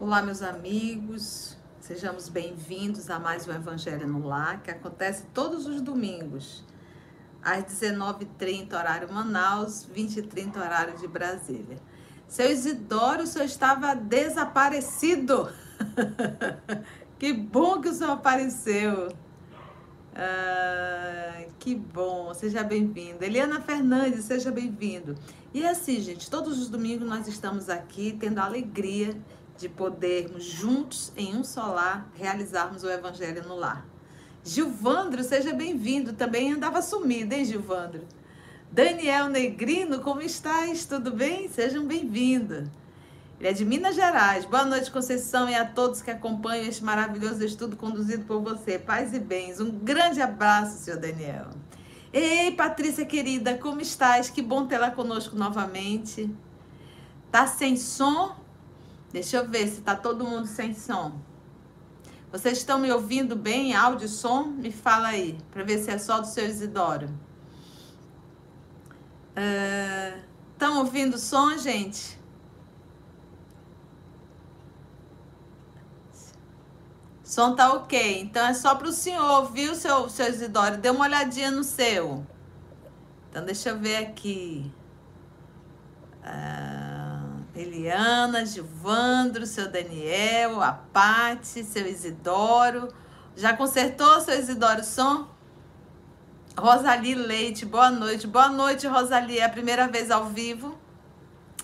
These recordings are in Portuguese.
Olá, meus amigos, sejamos bem-vindos a mais um Evangelho no Lar, que acontece todos os domingos, às 19h30, horário Manaus, 20h30, horário de Brasília. Seu Isidoro, o senhor estava desaparecido. que bom que o senhor apareceu. Ah, que bom, seja bem-vindo. Eliana Fernandes, seja bem-vindo. E assim, gente, todos os domingos nós estamos aqui tendo a alegria de podermos juntos em um só lar realizarmos o evangelho no lar. Gilvandro, seja bem-vindo. Também andava sumido, hein, Gilvandro? Daniel Negrino, como estás? Tudo bem? Sejam bem-vindos. Ele é de Minas Gerais. Boa noite, Conceição, e a todos que acompanham este maravilhoso estudo conduzido por você. Paz e bens. Um grande abraço, senhor Daniel. Ei, Patrícia querida, como estás? Que bom tê-la conosco novamente. Tá sem som? Deixa eu ver se tá todo mundo sem som. Vocês estão me ouvindo bem, áudio som? Me fala aí, para ver se é só do seu Isidoro. Estão uh, ouvindo som, gente? Som tá ok. Então é só para o senhor, viu, seu, seu Isidoro? Dê uma olhadinha no seu. Então deixa eu ver aqui. Uh, Eliana, Gilvandro, seu Daniel, a Pati, seu Isidoro. Já consertou, seu Isidoro, o som? Rosali Leite, boa noite. Boa noite, Rosali. É a primeira vez ao vivo.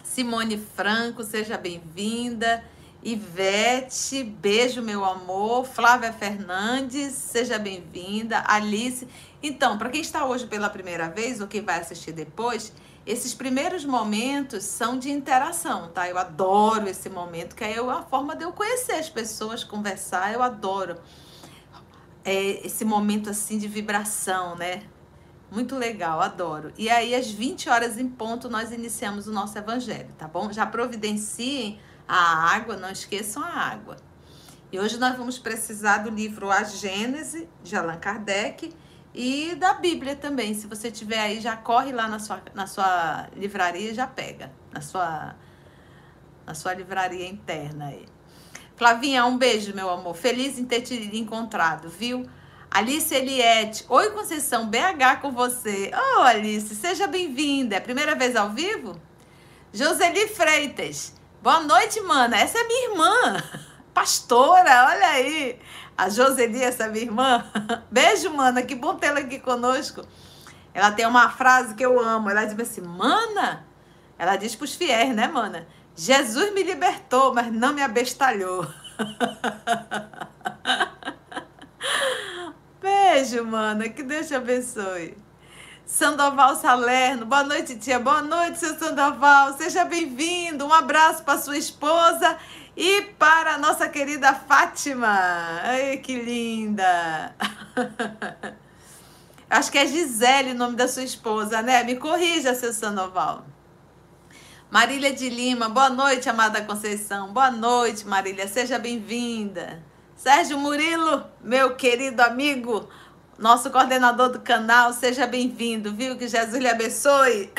Simone Franco, seja bem-vinda. Ivete, beijo, meu amor. Flávia Fernandes, seja bem-vinda. Alice. Então, para quem está hoje pela primeira vez ou quem vai assistir depois, esses primeiros momentos são de interação, tá? Eu adoro esse momento, que é a forma de eu conhecer as pessoas, conversar, eu adoro. É esse momento assim de vibração, né? Muito legal, adoro. E aí, às 20 horas em ponto, nós iniciamos o nosso evangelho, tá bom? Já providenciem a água, não esqueçam a água. E hoje nós vamos precisar do livro A Gênese, de Allan Kardec, e da Bíblia também. Se você tiver aí, já corre lá na sua, na sua livraria e já pega. Na sua, na sua livraria interna aí. Flavinha, um beijo, meu amor. Feliz em ter te encontrado, viu? Alice Eliette. Oi, Conceição, BH com você. Oh, Alice, seja bem-vinda. É primeira vez ao vivo? Joseli Freitas. Boa noite, mana. Essa é minha irmã. Pastora, olha aí. A Joseli, essa minha irmã. Beijo, mana. Que bom tê-la aqui conosco. Ela tem uma frase que eu amo. Ela diz assim, mana. Ela diz para os fiéis, né, mana? Jesus me libertou, mas não me abestalhou. Beijo, mana. Que Deus te abençoe. Sandoval Salerno, boa noite, tia. Boa noite, seu Sandoval. Seja bem-vindo. Um abraço para sua esposa e para a nossa querida Fátima. Ai, que linda! Acho que é Gisele o nome da sua esposa, né? Me corrija, seu Sandoval. Marília de Lima, boa noite, amada Conceição. Boa noite, Marília, seja bem-vinda. Sérgio Murilo, meu querido amigo, nosso coordenador do canal, seja bem-vindo, viu? Que Jesus lhe abençoe.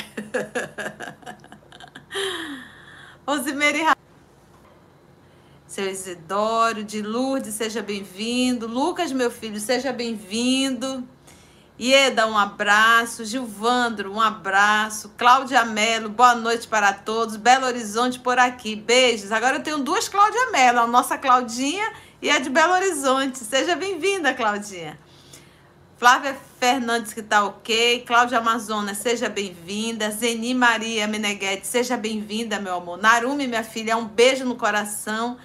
Rosemary seu Isidoro, de Lourdes, seja bem-vindo. Lucas, meu filho, seja bem-vindo. Ieda, um abraço. Gilvandro, um abraço. Cláudia Mello, boa noite para todos. Belo Horizonte por aqui. Beijos. Agora eu tenho duas Cláudia Mello, a nossa Claudinha e a de Belo Horizonte. Seja bem-vinda, Claudinha. Flávia Fernandes, que tá ok. Cláudia Amazona, seja bem-vinda. Zeni Maria Meneghetti, seja bem-vinda, meu amor. Narumi, minha filha, um beijo no coração.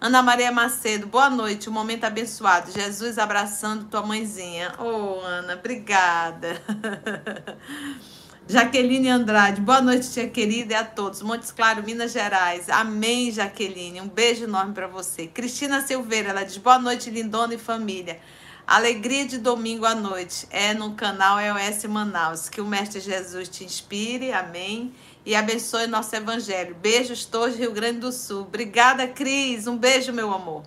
Ana Maria Macedo, boa noite, um momento abençoado. Jesus abraçando tua mãezinha. Oh, Ana, obrigada. Jaqueline Andrade, boa noite, tia querida, e a todos. Montes Claro, Minas Gerais. Amém, Jaqueline. Um beijo enorme para você. Cristina Silveira, ela diz boa noite, lindona e família. Alegria de domingo à noite é no canal EOS Manaus. Que o Mestre Jesus te inspire, amém. E abençoe nosso evangelho. Beijos todos, Rio Grande do Sul. Obrigada, Cris. Um beijo, meu amor.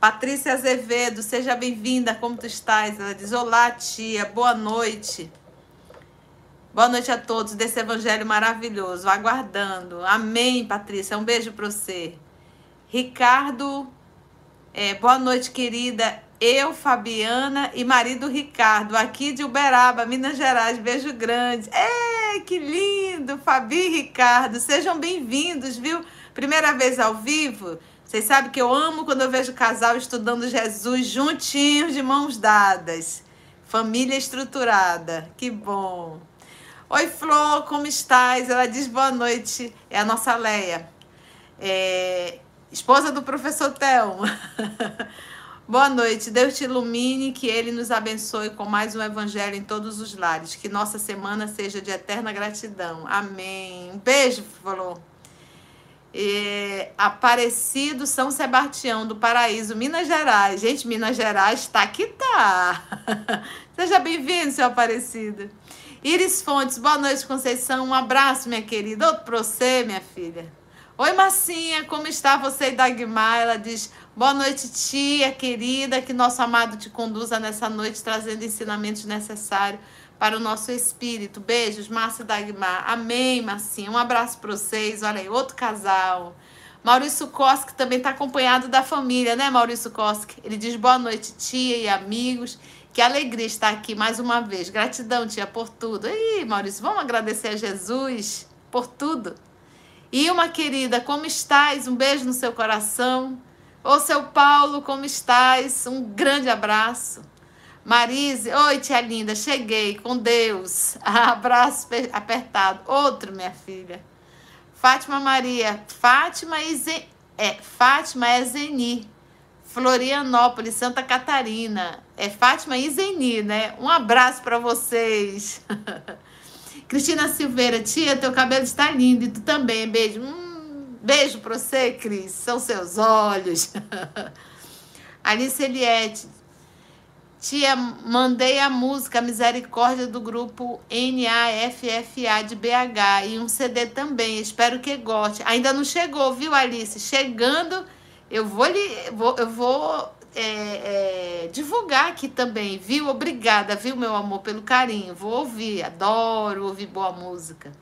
Patrícia Azevedo, seja bem-vinda. Como tu estás? Ela diz: Olá, tia. Boa noite. Boa noite a todos desse evangelho maravilhoso. Aguardando. Amém, Patrícia. Um beijo para você. Ricardo, é, boa noite, querida. Eu, Fabiana e marido Ricardo, aqui de Uberaba, Minas Gerais. Beijo grande. É, que lindo, Fabi e Ricardo. Sejam bem-vindos, viu? Primeira vez ao vivo. Vocês sabem que eu amo quando eu vejo casal estudando Jesus juntinhos, de mãos dadas. Família estruturada. Que bom. Oi, Flor, como estás? Ela diz boa noite. É a nossa Leia. É, esposa do professor Thelma. boa noite. Deus te ilumine, que Ele nos abençoe com mais um evangelho em todos os lares. Que nossa semana seja de eterna gratidão. Amém. Um beijo. É, Aparecido São Sebastião do Paraíso, Minas Gerais. Gente, Minas Gerais tá que tá. Seja bem-vindo, seu Aparecido. Iris Fontes, boa noite, Conceição. Um abraço, minha querida. Outro pra você, minha filha. Oi, Marcinha, como está você e Dagmar? Ela diz: Boa noite, tia querida. Que nosso amado te conduza nessa noite, trazendo ensinamentos necessários para o nosso espírito. Beijos, Márcia Dagmar. Amém, Marcinha. Um abraço para vocês. Olha aí, outro casal. Maurício Koski também está acompanhado da família, né, Maurício Koski? Ele diz boa noite, tia e amigos. Que alegria estar aqui mais uma vez. Gratidão, tia, por tudo. Ih, Maurício, vamos agradecer a Jesus por tudo. E uma querida, como estás? Um beijo no seu coração. Ô, seu Paulo, como estás? Um grande abraço. Marise, oi, tia linda, cheguei com Deus. Abraço apertado. Outro, minha filha. Fátima Maria, Fátima e Zen... é, Fátima é Zeni. Florianópolis, Santa Catarina. É Fátima e Zeni, né? Um abraço para vocês. Cristina Silveira, tia, teu cabelo está lindo e tu também. Beijo. Hum, beijo para você, Cris. São seus olhos. Alice Eliette. Tia, mandei a música Misericórdia do grupo NAFFA de BH e um CD também. Espero que goste. Ainda não chegou, viu, Alice? Chegando eu vou lhe, vou, eu vou é, é, divulgar aqui também, viu? Obrigada, viu, meu amor, pelo carinho. Vou ouvir, adoro ouvir boa música.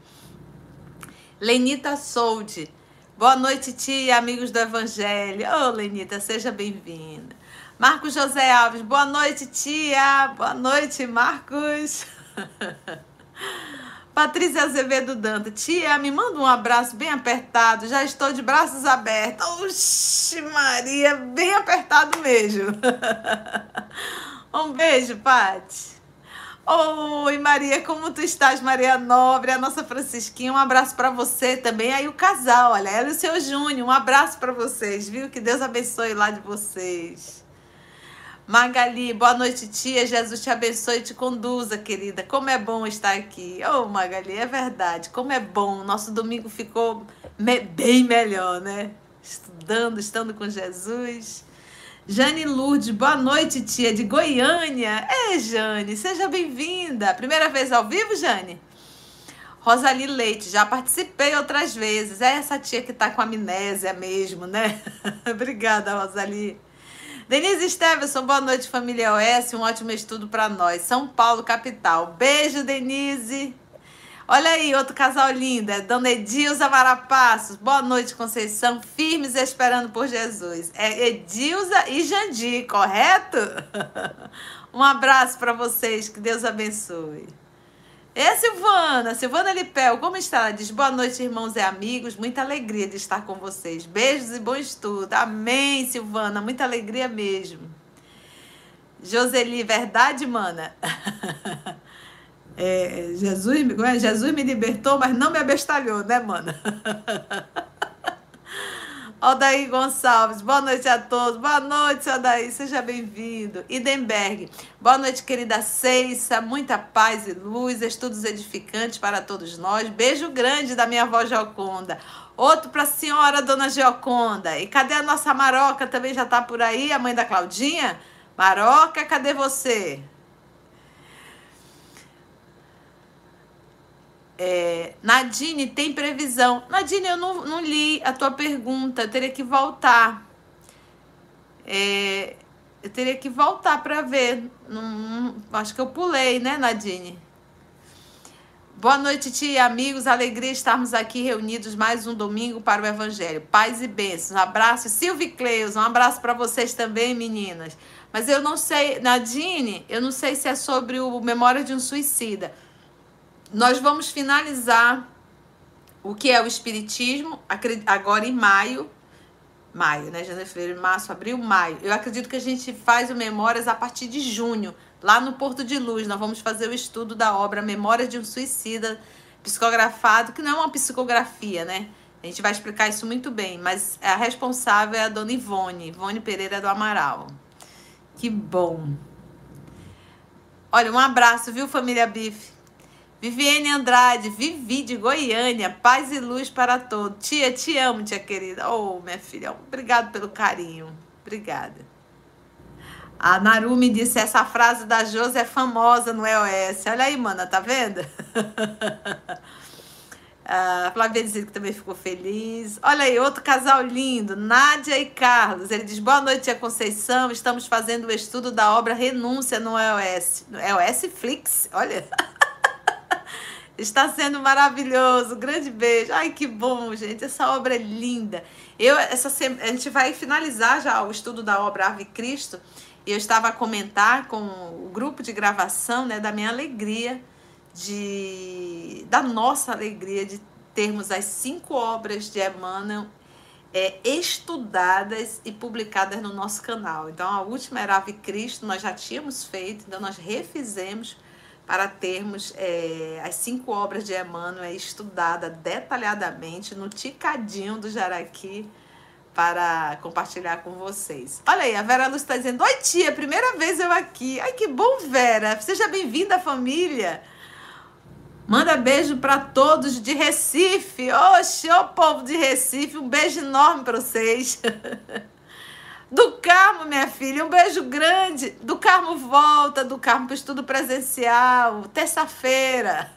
Lenita Soldi. Boa noite, tia, amigos do Evangelho. Ô, oh, Lenita, seja bem-vinda. Marcos José Alves. Boa noite, tia. Boa noite, Marcos. Patrícia Azevedo Danta, tia, me manda um abraço bem apertado, já estou de braços abertos. Oxi, Maria, bem apertado mesmo. um beijo, Pati. Oi, Maria, como tu estás, Maria Nobre, a nossa Francisquinha, um abraço para você também. Aí o casal, olha, ela e o seu Júnior, um abraço para vocês, viu? Que Deus abençoe lá de vocês. Magali, boa noite, tia. Jesus te abençoe e te conduza, querida. Como é bom estar aqui. Oh, Magali, é verdade. Como é bom. Nosso domingo ficou me bem melhor, né? Estudando, estando com Jesus. Jane Lourdes, boa noite, tia, de Goiânia. É, Jane, seja bem-vinda. Primeira vez ao vivo, Jane? Rosali Leite, já participei outras vezes. É essa tia que tá com amnésia mesmo, né? Obrigada, Rosali. Denise Stevenson, boa noite, família OS. Um ótimo estudo para nós. São Paulo, capital. Beijo, Denise. Olha aí, outro casal lindo, é Dona Edilza Marapassos. Boa noite, Conceição. Firmes esperando por Jesus. É Edilza e Jandir, correto? um abraço para vocês, que Deus abençoe. E Silvana, Silvana Lipel, como está? Ela diz, boa noite, irmãos e amigos, muita alegria de estar com vocês. Beijos e bom estudo. Amém, Silvana, muita alegria mesmo. Joseli, verdade, mana? É, Jesus, é? Jesus me libertou, mas não me abestalhou, né, mana? Aldair Gonçalves, boa noite a todos. Boa noite, Aldair, seja bem-vindo. Idenberg, boa noite, querida Ceissa. Muita paz e luz, estudos edificantes para todos nós. Beijo grande da minha avó Geoconda. Outro para a senhora, dona Geoconda. E cadê a nossa Maroca? Também já está por aí, a mãe da Claudinha? Maroca, cadê você? É, Nadine, tem previsão? Nadine, eu não, não, li a tua pergunta, eu teria que voltar. É, eu teria que voltar para ver. Não, não, acho que eu pulei, né, Nadine? Boa noite, tia, amigos. Alegria estarmos aqui reunidos mais um domingo para o Evangelho. Paz e bênçãos. Um abraço, Silvio Cleus. Um abraço para vocês também, meninas. Mas eu não sei, Nadine, eu não sei se é sobre o Memória de um Suicida. Nós vamos finalizar o que é o Espiritismo agora em maio. Maio, né? Janeiro, fevereiro, março, abril, maio. Eu acredito que a gente faz o Memórias a partir de junho Lá no Porto de Luz, nós vamos fazer o estudo da obra Memória de um Suicida, psicografado, que não é uma psicografia, né? A gente vai explicar isso muito bem, mas a responsável é a dona Ivone, Ivone Pereira do Amaral. Que bom. Olha, um abraço, viu, família Bife? Viviane Andrade, Vivi de Goiânia, paz e luz para todos. Tia, te amo, tia querida. Oh, minha filha, obrigado pelo carinho. Obrigada. A Narumi disse: essa frase da Josi é famosa no EOS. Olha aí, mana, tá vendo? A Flávia disse que também ficou feliz. Olha aí, outro casal lindo, Nádia e Carlos. Ele diz: Boa noite, tia Conceição. Estamos fazendo o estudo da obra Renúncia no EOS. No EOS Flix, olha. Está sendo maravilhoso. Grande beijo. Ai, que bom, gente. Essa obra é linda. Eu, essa, a gente vai finalizar já o estudo da obra Ave Cristo eu estava a comentar com o grupo de gravação né, da minha alegria, de, da nossa alegria de termos as cinco obras de Emmanuel é, estudadas e publicadas no nosso canal. Então, a última era Ave Cristo, nós já tínhamos feito, então nós refizemos para termos é, as cinco obras de Emmanuel estudadas detalhadamente no Ticadinho do Jaraqui, para compartilhar com vocês. Olha aí, a Vera Luz está dizendo: Oi, tia, primeira vez eu aqui. Ai, que bom, Vera. Seja bem-vinda, família. Manda beijo para todos de Recife. Oxe, ô povo de Recife, um beijo enorme para vocês. Do Carmo, minha filha, um beijo grande. Do Carmo volta, do Carmo para estudo presencial, terça-feira.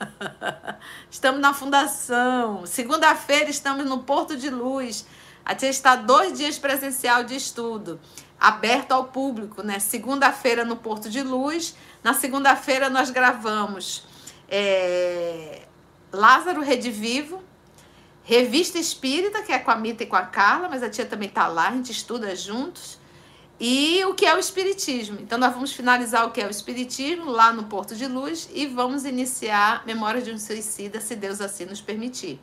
Estamos na fundação. Segunda-feira estamos no Porto de Luz a tia está dois dias presencial de estudo, aberto ao público, né? Segunda-feira no Porto de Luz. Na segunda-feira nós gravamos é, Lázaro Redivivo, Revista Espírita, que é com a Mita e com a Carla, mas a tia também está lá, a gente estuda juntos. E o que é o Espiritismo. Então, nós vamos finalizar o que é o Espiritismo lá no Porto de Luz e vamos iniciar Memória de um Suicida, se Deus assim nos permitir.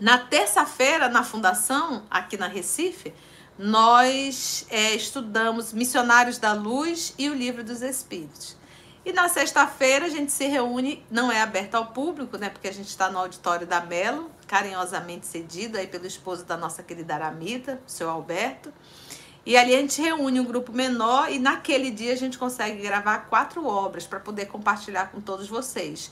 Na terça-feira, na Fundação, aqui na Recife, nós é, estudamos Missionários da Luz e o Livro dos Espíritos. E na sexta-feira a gente se reúne, não é aberto ao público, né? Porque a gente está no auditório da Melo, carinhosamente cedido aí pelo esposo da nossa querida Aramita, o seu Alberto. E ali a gente reúne um grupo menor e naquele dia a gente consegue gravar quatro obras para poder compartilhar com todos vocês.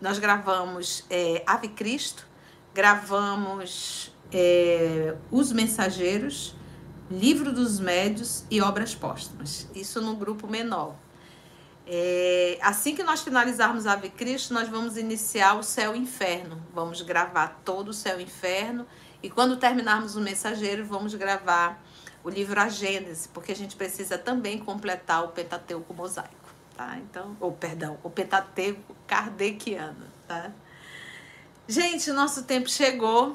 Nós gravamos é, Ave Cristo, gravamos é, Os Mensageiros, Livro dos Médios e Obras Póstumas. Isso no grupo menor. É, assim que nós finalizarmos Ave Cristo, nós vamos iniciar o Céu e Inferno. Vamos gravar todo o Céu e Inferno. E quando terminarmos o Mensageiro, vamos gravar o livro A Gênese, porque a gente precisa também completar o Pentateuco mosaico, tá? Então, ou perdão, o Pentateuco kardeciano, tá? Gente, nosso tempo chegou.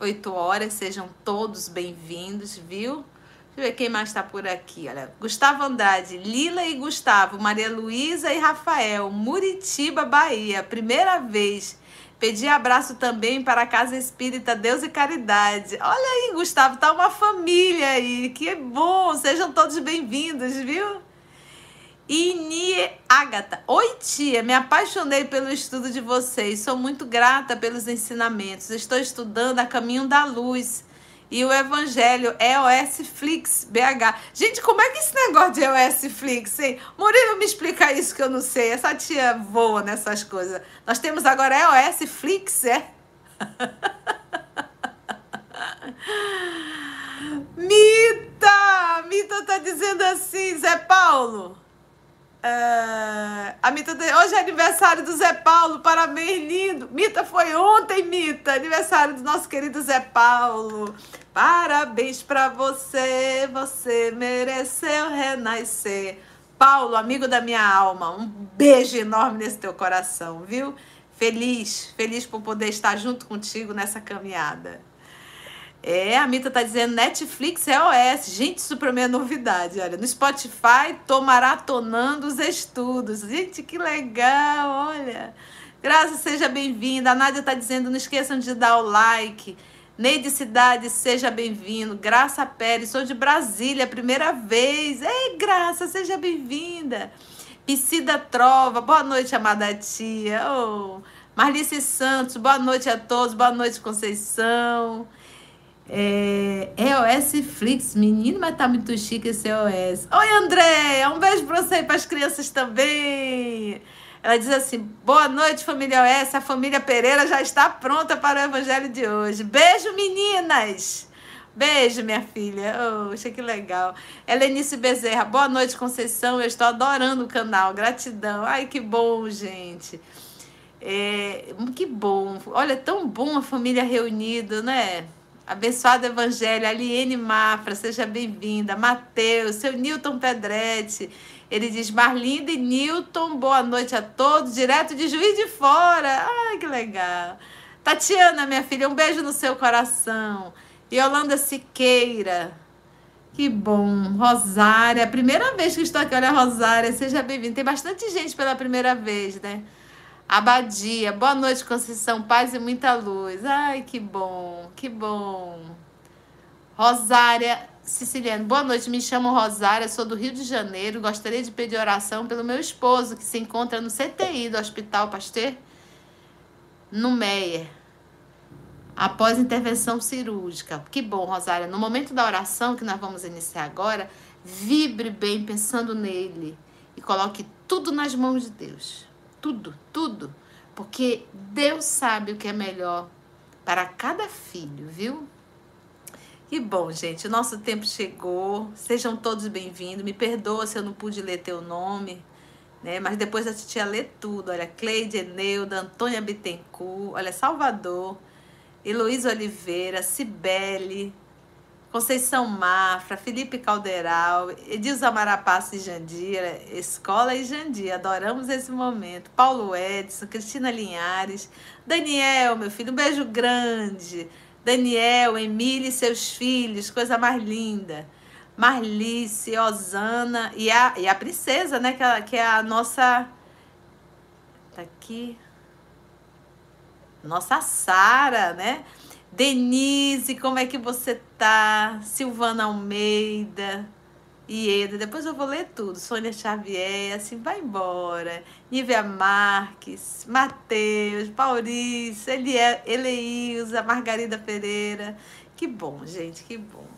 8 horas, sejam todos bem-vindos, viu? Deixa eu ver quem mais está por aqui. Olha, Gustavo Andrade, Lila e Gustavo, Maria Luísa e Rafael, Muritiba, Bahia. Primeira vez. Pedi abraço também para a Casa Espírita Deus e Caridade. Olha aí, Gustavo, tá uma família aí. Que bom. Sejam todos bem-vindos, viu? Inie Agatha. Oi, tia, me apaixonei pelo estudo de vocês. Sou muito grata pelos ensinamentos. Estou estudando a Caminho da Luz e o Evangelho EOS Flix BH. Gente, como é que esse negócio de EOS Flix, hein? Murilo, me explica isso que eu não sei. Essa tia voa nessas coisas. Nós temos agora EOS Flix, é? Mita! Mita tá dizendo assim, Zé Paulo. Uh, a Mita, hoje é aniversário do Zé Paulo, parabéns, lindo. Mita foi ontem, Mita, aniversário do nosso querido Zé Paulo. Parabéns para você, você mereceu renascer. Paulo, amigo da minha alma, um beijo enorme nesse teu coração, viu? Feliz, feliz por poder estar junto contigo nessa caminhada. É, a Mita tá dizendo Netflix é OS. Gente, isso pra mim é novidade. Olha, no Spotify tô maratonando os estudos. Gente, que legal, olha. Graça, seja bem-vinda. A Nádia tá dizendo, não esqueçam de dar o like. Neide Cidade, seja bem-vindo. Graça Pérez, sou de Brasília, primeira vez. Ei, Graça, seja bem-vinda. Piscida Trova, boa noite, amada tia. Oh. Marlice Santos, boa noite a todos. Boa noite, Conceição. É, EOS Flix, menino, mas tá muito chique esse EOS. Oi, André, um beijo pra você e pras crianças também. Ela diz assim: boa noite, família OS. A família Pereira já está pronta para o evangelho de hoje. Beijo, meninas! Beijo, minha filha. Poxa, que legal. Helenice Bezerra, boa noite, Conceição. Eu estou adorando o canal. Gratidão. Ai, que bom, gente. É, que bom. Olha, tão bom a família reunida, né? Abençoado Evangelho, Aliene Mafra, seja bem-vinda. Mateus, seu Newton Pedretti. Ele diz: Marlinda e Newton, boa noite a todos, direto de Juiz de Fora. Ai, que legal. Tatiana, minha filha, um beijo no seu coração. Yolanda Siqueira. Que bom. Rosária, primeira vez que estou aqui. Olha, Rosária, seja bem-vinda. Tem bastante gente pela primeira vez, né? Abadia, boa noite, Conceição, paz e muita luz. Ai, que bom, que bom. Rosária Siciliano, boa noite, me chamo Rosária, sou do Rio de Janeiro, gostaria de pedir oração pelo meu esposo, que se encontra no CTI do Hospital Pasteur, no Meier, após intervenção cirúrgica. Que bom, Rosária. No momento da oração que nós vamos iniciar agora, vibre bem pensando nele e coloque tudo nas mãos de Deus tudo, tudo. Porque Deus sabe o que é melhor para cada filho, viu? Que bom, gente. O nosso tempo chegou. Sejam todos bem-vindos. Me perdoa se eu não pude ler teu nome, né? Mas depois a titia lê tudo. Olha, Cleide Eneuda, Antônia Bittencourt, olha, Salvador, Heloísa Oliveira, Cibele, Conceição Mafra, Felipe Calderal, Edilza Marapassa e Jandira, Escola e Jandir, adoramos esse momento. Paulo Edson, Cristina Linhares, Daniel, meu filho, um beijo grande. Daniel, Emília e seus filhos, coisa mais linda. Marlice, Osana e a, e a princesa, né? Que, é, que é a nossa. Tá aqui. Nossa Sara, né? Denise, como é que você tá? Silvana Almeida, Ieda, depois eu vou ler tudo. Sônia Xavier, assim, vai embora. Nívia Marques, Matheus, Paulice, Eleilza, Margarida Pereira. Que bom, gente, que bom.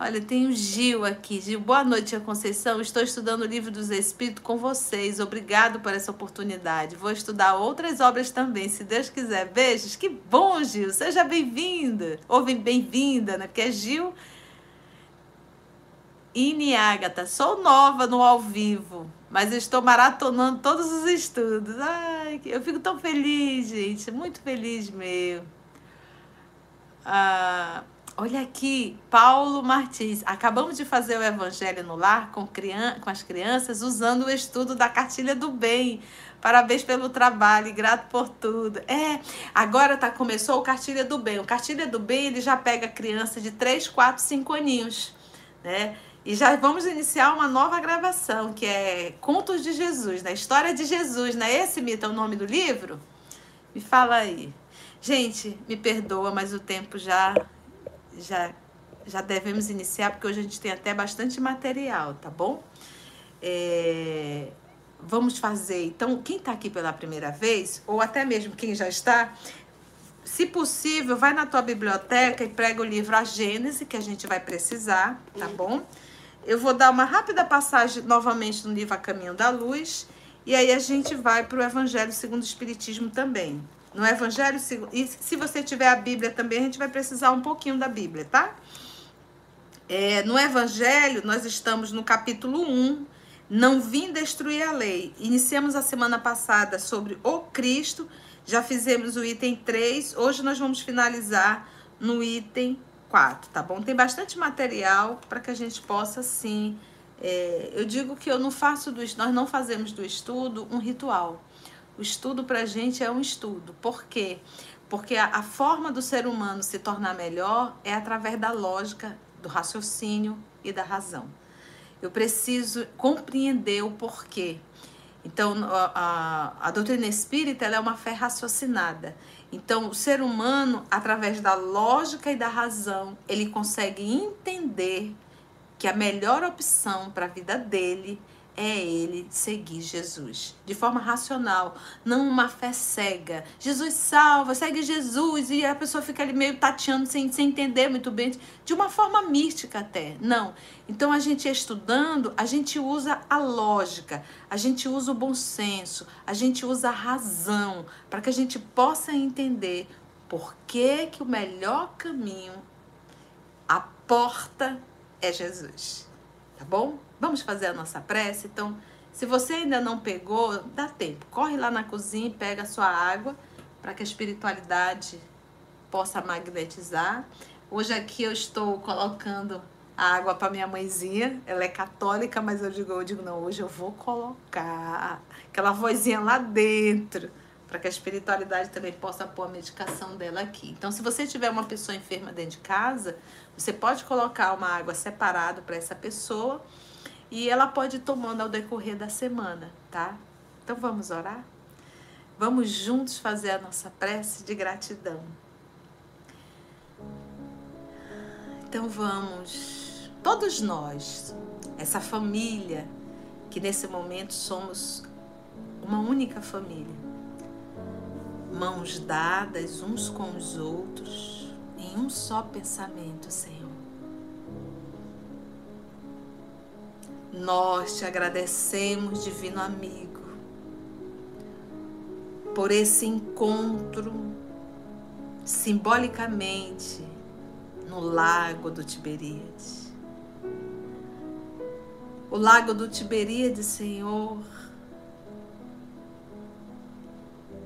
Olha, tem o Gil aqui. Gil, boa noite, Conceição. Estou estudando o livro dos Espíritos com vocês. Obrigado por essa oportunidade. Vou estudar outras obras também, se Deus quiser. Beijos. Que bom, Gil. Seja bem-vinda. Ou bem-vinda, né? Porque é Gil Ine Agatha. Sou nova no ao vivo, mas estou maratonando todos os estudos. Ai, eu fico tão feliz, gente. Muito feliz mesmo. Ah. Olha aqui, Paulo Martins. Acabamos de fazer o Evangelho no Lar com, criança, com as crianças usando o estudo da cartilha do bem. Parabéns pelo trabalho e grato por tudo. É, agora tá, começou o Cartilha do Bem. O Cartilha do Bem ele já pega criança de 3, 4, 5 aninhos, né? E já vamos iniciar uma nova gravação, que é Contos de Jesus, né? História de Jesus, né? Esse, Mita, é o nome do livro? Me fala aí. Gente, me perdoa, mas o tempo já já, já devemos iniciar, porque hoje a gente tem até bastante material, tá bom? É, vamos fazer. Então, quem está aqui pela primeira vez, ou até mesmo quem já está, se possível, vai na tua biblioteca e prega o livro A Gênese, que a gente vai precisar, tá bom? Eu vou dar uma rápida passagem novamente no livro A Caminho da Luz, e aí a gente vai para o Evangelho segundo o Espiritismo também, no Evangelho, e se você tiver a Bíblia também, a gente vai precisar um pouquinho da Bíblia, tá? É, no Evangelho, nós estamos no capítulo 1, não vim destruir a lei. Iniciamos a semana passada sobre o Cristo, já fizemos o item 3, hoje nós vamos finalizar no item 4, tá bom? Tem bastante material para que a gente possa, sim. É, eu digo que eu não faço do nós não fazemos do estudo um ritual. O estudo para a gente é um estudo. Por quê? Porque a, a forma do ser humano se tornar melhor é através da lógica, do raciocínio e da razão. Eu preciso compreender o porquê. Então, a, a, a doutrina espírita é uma fé raciocinada. Então, o ser humano, através da lógica e da razão, ele consegue entender que a melhor opção para a vida dele é ele seguir Jesus de forma racional, não uma fé cega. Jesus salva, segue Jesus e a pessoa fica ali meio tateando sem, sem entender muito bem, de uma forma mística até. Não. Então a gente estudando, a gente usa a lógica, a gente usa o bom senso, a gente usa a razão para que a gente possa entender por que, que o melhor caminho, a porta é Jesus. Tá bom? Vamos fazer a nossa prece? Então, se você ainda não pegou, dá tempo. Corre lá na cozinha e pega a sua água para que a espiritualidade possa magnetizar. Hoje aqui eu estou colocando a água para minha mãezinha. Ela é católica, mas eu digo, eu digo não, hoje eu vou colocar aquela vozinha lá dentro para que a espiritualidade também possa pôr a medicação dela aqui. Então, se você tiver uma pessoa enferma dentro de casa, você pode colocar uma água separada para essa pessoa e ela pode ir tomando ao decorrer da semana, tá? Então vamos orar? Vamos juntos fazer a nossa prece de gratidão. Então vamos, todos nós, essa família, que nesse momento somos uma única família, mãos dadas uns com os outros, em um só pensamento, Senhor Nós te agradecemos, Divino Amigo, por esse encontro simbolicamente no Lago do Tiberíades. O Lago do Tiberíades, Senhor,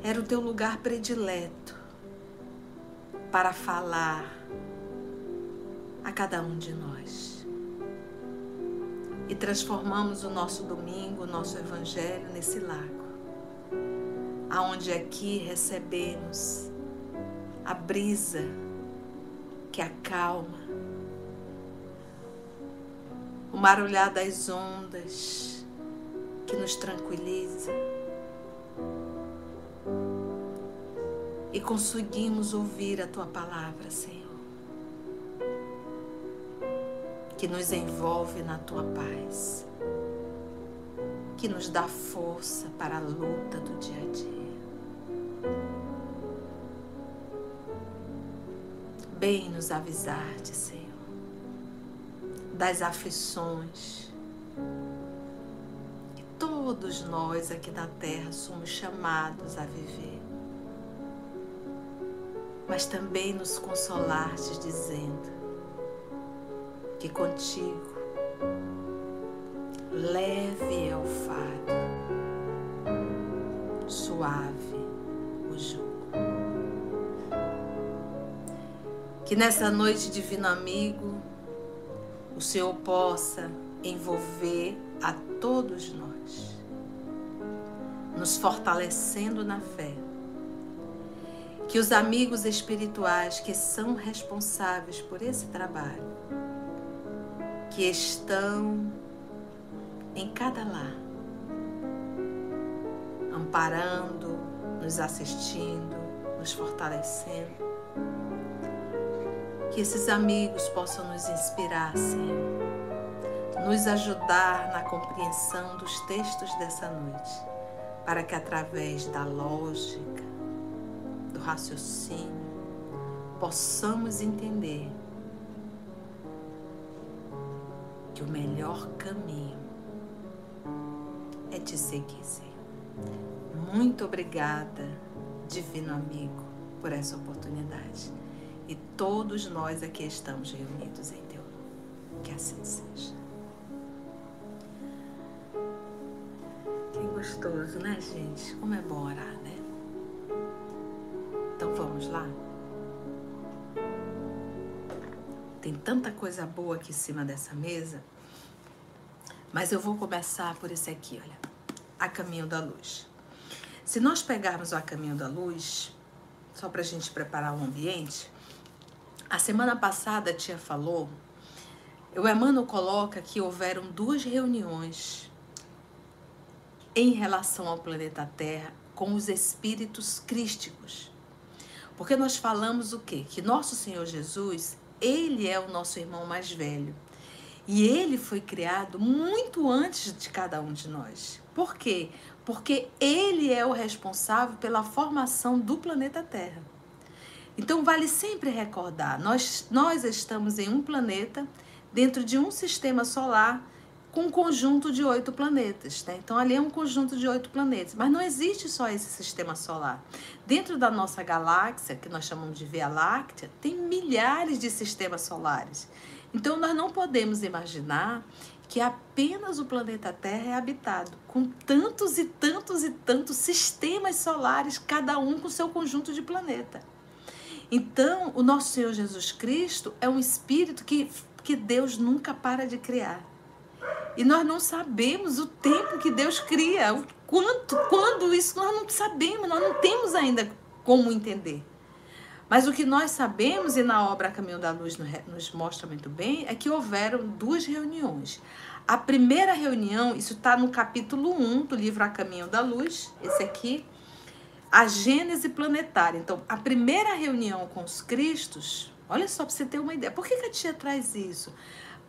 era o teu lugar predileto para falar a cada um de nós e transformamos o nosso domingo, o nosso evangelho nesse lago, aonde aqui recebemos a brisa que acalma, o marulhar das ondas que nos tranquiliza. E conseguimos ouvir a tua palavra, Senhor. Que nos envolve na tua paz, que nos dá força para a luta do dia a dia. Bem nos avisar-te, Senhor, das aflições que todos nós aqui na terra somos chamados a viver. Mas também nos consolar-te dizendo que contigo leve é o fardo, suave o jugo. Que nessa noite, divino amigo, o Senhor possa envolver a todos nós, nos fortalecendo na fé. Que os amigos espirituais que são responsáveis por esse trabalho que estão em cada lar, amparando, nos assistindo, nos fortalecendo. Que esses amigos possam nos inspirar, Senhor, nos ajudar na compreensão dos textos dessa noite, para que através da lógica, do raciocínio, possamos entender que o melhor caminho é te seguir, Senhor. Muito obrigada, divino amigo, por essa oportunidade. E todos nós aqui estamos reunidos em teu nome. Que assim seja. Que gostoso, né, gente? Como é bom orar, né? Então vamos lá? Tem tanta coisa boa aqui em cima dessa mesa. Mas eu vou começar por esse aqui, olha. A caminho da luz. Se nós pegarmos o a caminho da luz, só para a gente preparar o ambiente, a semana passada a tia falou, o Emmanuel coloca que houveram duas reuniões em relação ao planeta Terra com os espíritos crísticos. Porque nós falamos o quê? Que nosso Senhor Jesus, ele é o nosso irmão mais velho. E ele foi criado muito antes de cada um de nós. Por quê? Porque ele é o responsável pela formação do planeta Terra. Então vale sempre recordar, nós, nós estamos em um planeta dentro de um sistema solar com um conjunto de oito planetas. Né? Então ali é um conjunto de oito planetas, mas não existe só esse sistema solar. Dentro da nossa galáxia, que nós chamamos de Via Láctea, tem milhares de sistemas solares. Então nós não podemos imaginar que apenas o planeta Terra é habitado, com tantos e tantos e tantos sistemas solares, cada um com seu conjunto de planeta. Então, o nosso Senhor Jesus Cristo é um espírito que, que Deus nunca para de criar. E nós não sabemos o tempo que Deus cria, o quanto, quando isso nós não sabemos, nós não temos ainda como entender. Mas o que nós sabemos, e na obra Caminho da Luz nos mostra muito bem, é que houveram duas reuniões. A primeira reunião, isso está no capítulo 1 do livro A Caminho da Luz, esse aqui, a Gênese planetária. Então, a primeira reunião com os Cristos, olha só para você ter uma ideia. Por que, que a tia traz isso?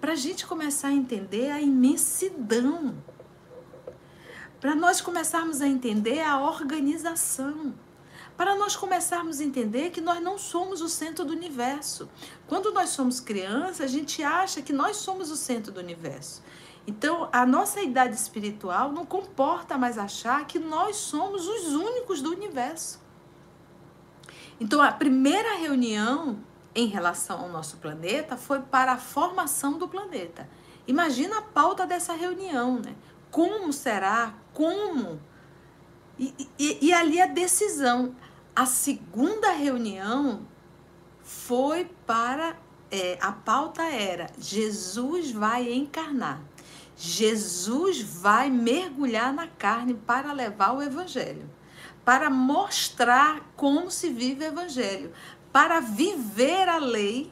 Para a gente começar a entender a imensidão. Para nós começarmos a entender a organização. Para nós começarmos a entender que nós não somos o centro do universo. Quando nós somos crianças, a gente acha que nós somos o centro do universo. Então, a nossa idade espiritual não comporta mais achar que nós somos os únicos do universo. Então, a primeira reunião em relação ao nosso planeta foi para a formação do planeta. Imagina a pauta dessa reunião, né? Como será? Como? E, e, e ali a decisão. A segunda reunião foi para. É, a pauta era: Jesus vai encarnar. Jesus vai mergulhar na carne para levar o evangelho, para mostrar como se vive o evangelho, para viver a lei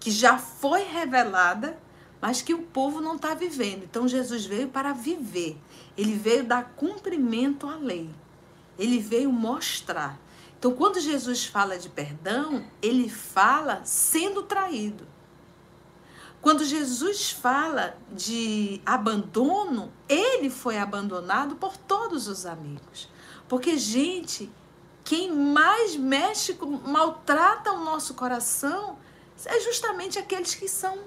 que já foi revelada, mas que o povo não está vivendo. Então Jesus veio para viver. Ele veio dar cumprimento à lei. Ele veio mostrar. Então, quando Jesus fala de perdão, ele fala sendo traído. Quando Jesus fala de abandono, ele foi abandonado por todos os amigos. Porque, gente, quem mais mexe, maltrata o nosso coração, é justamente aqueles que são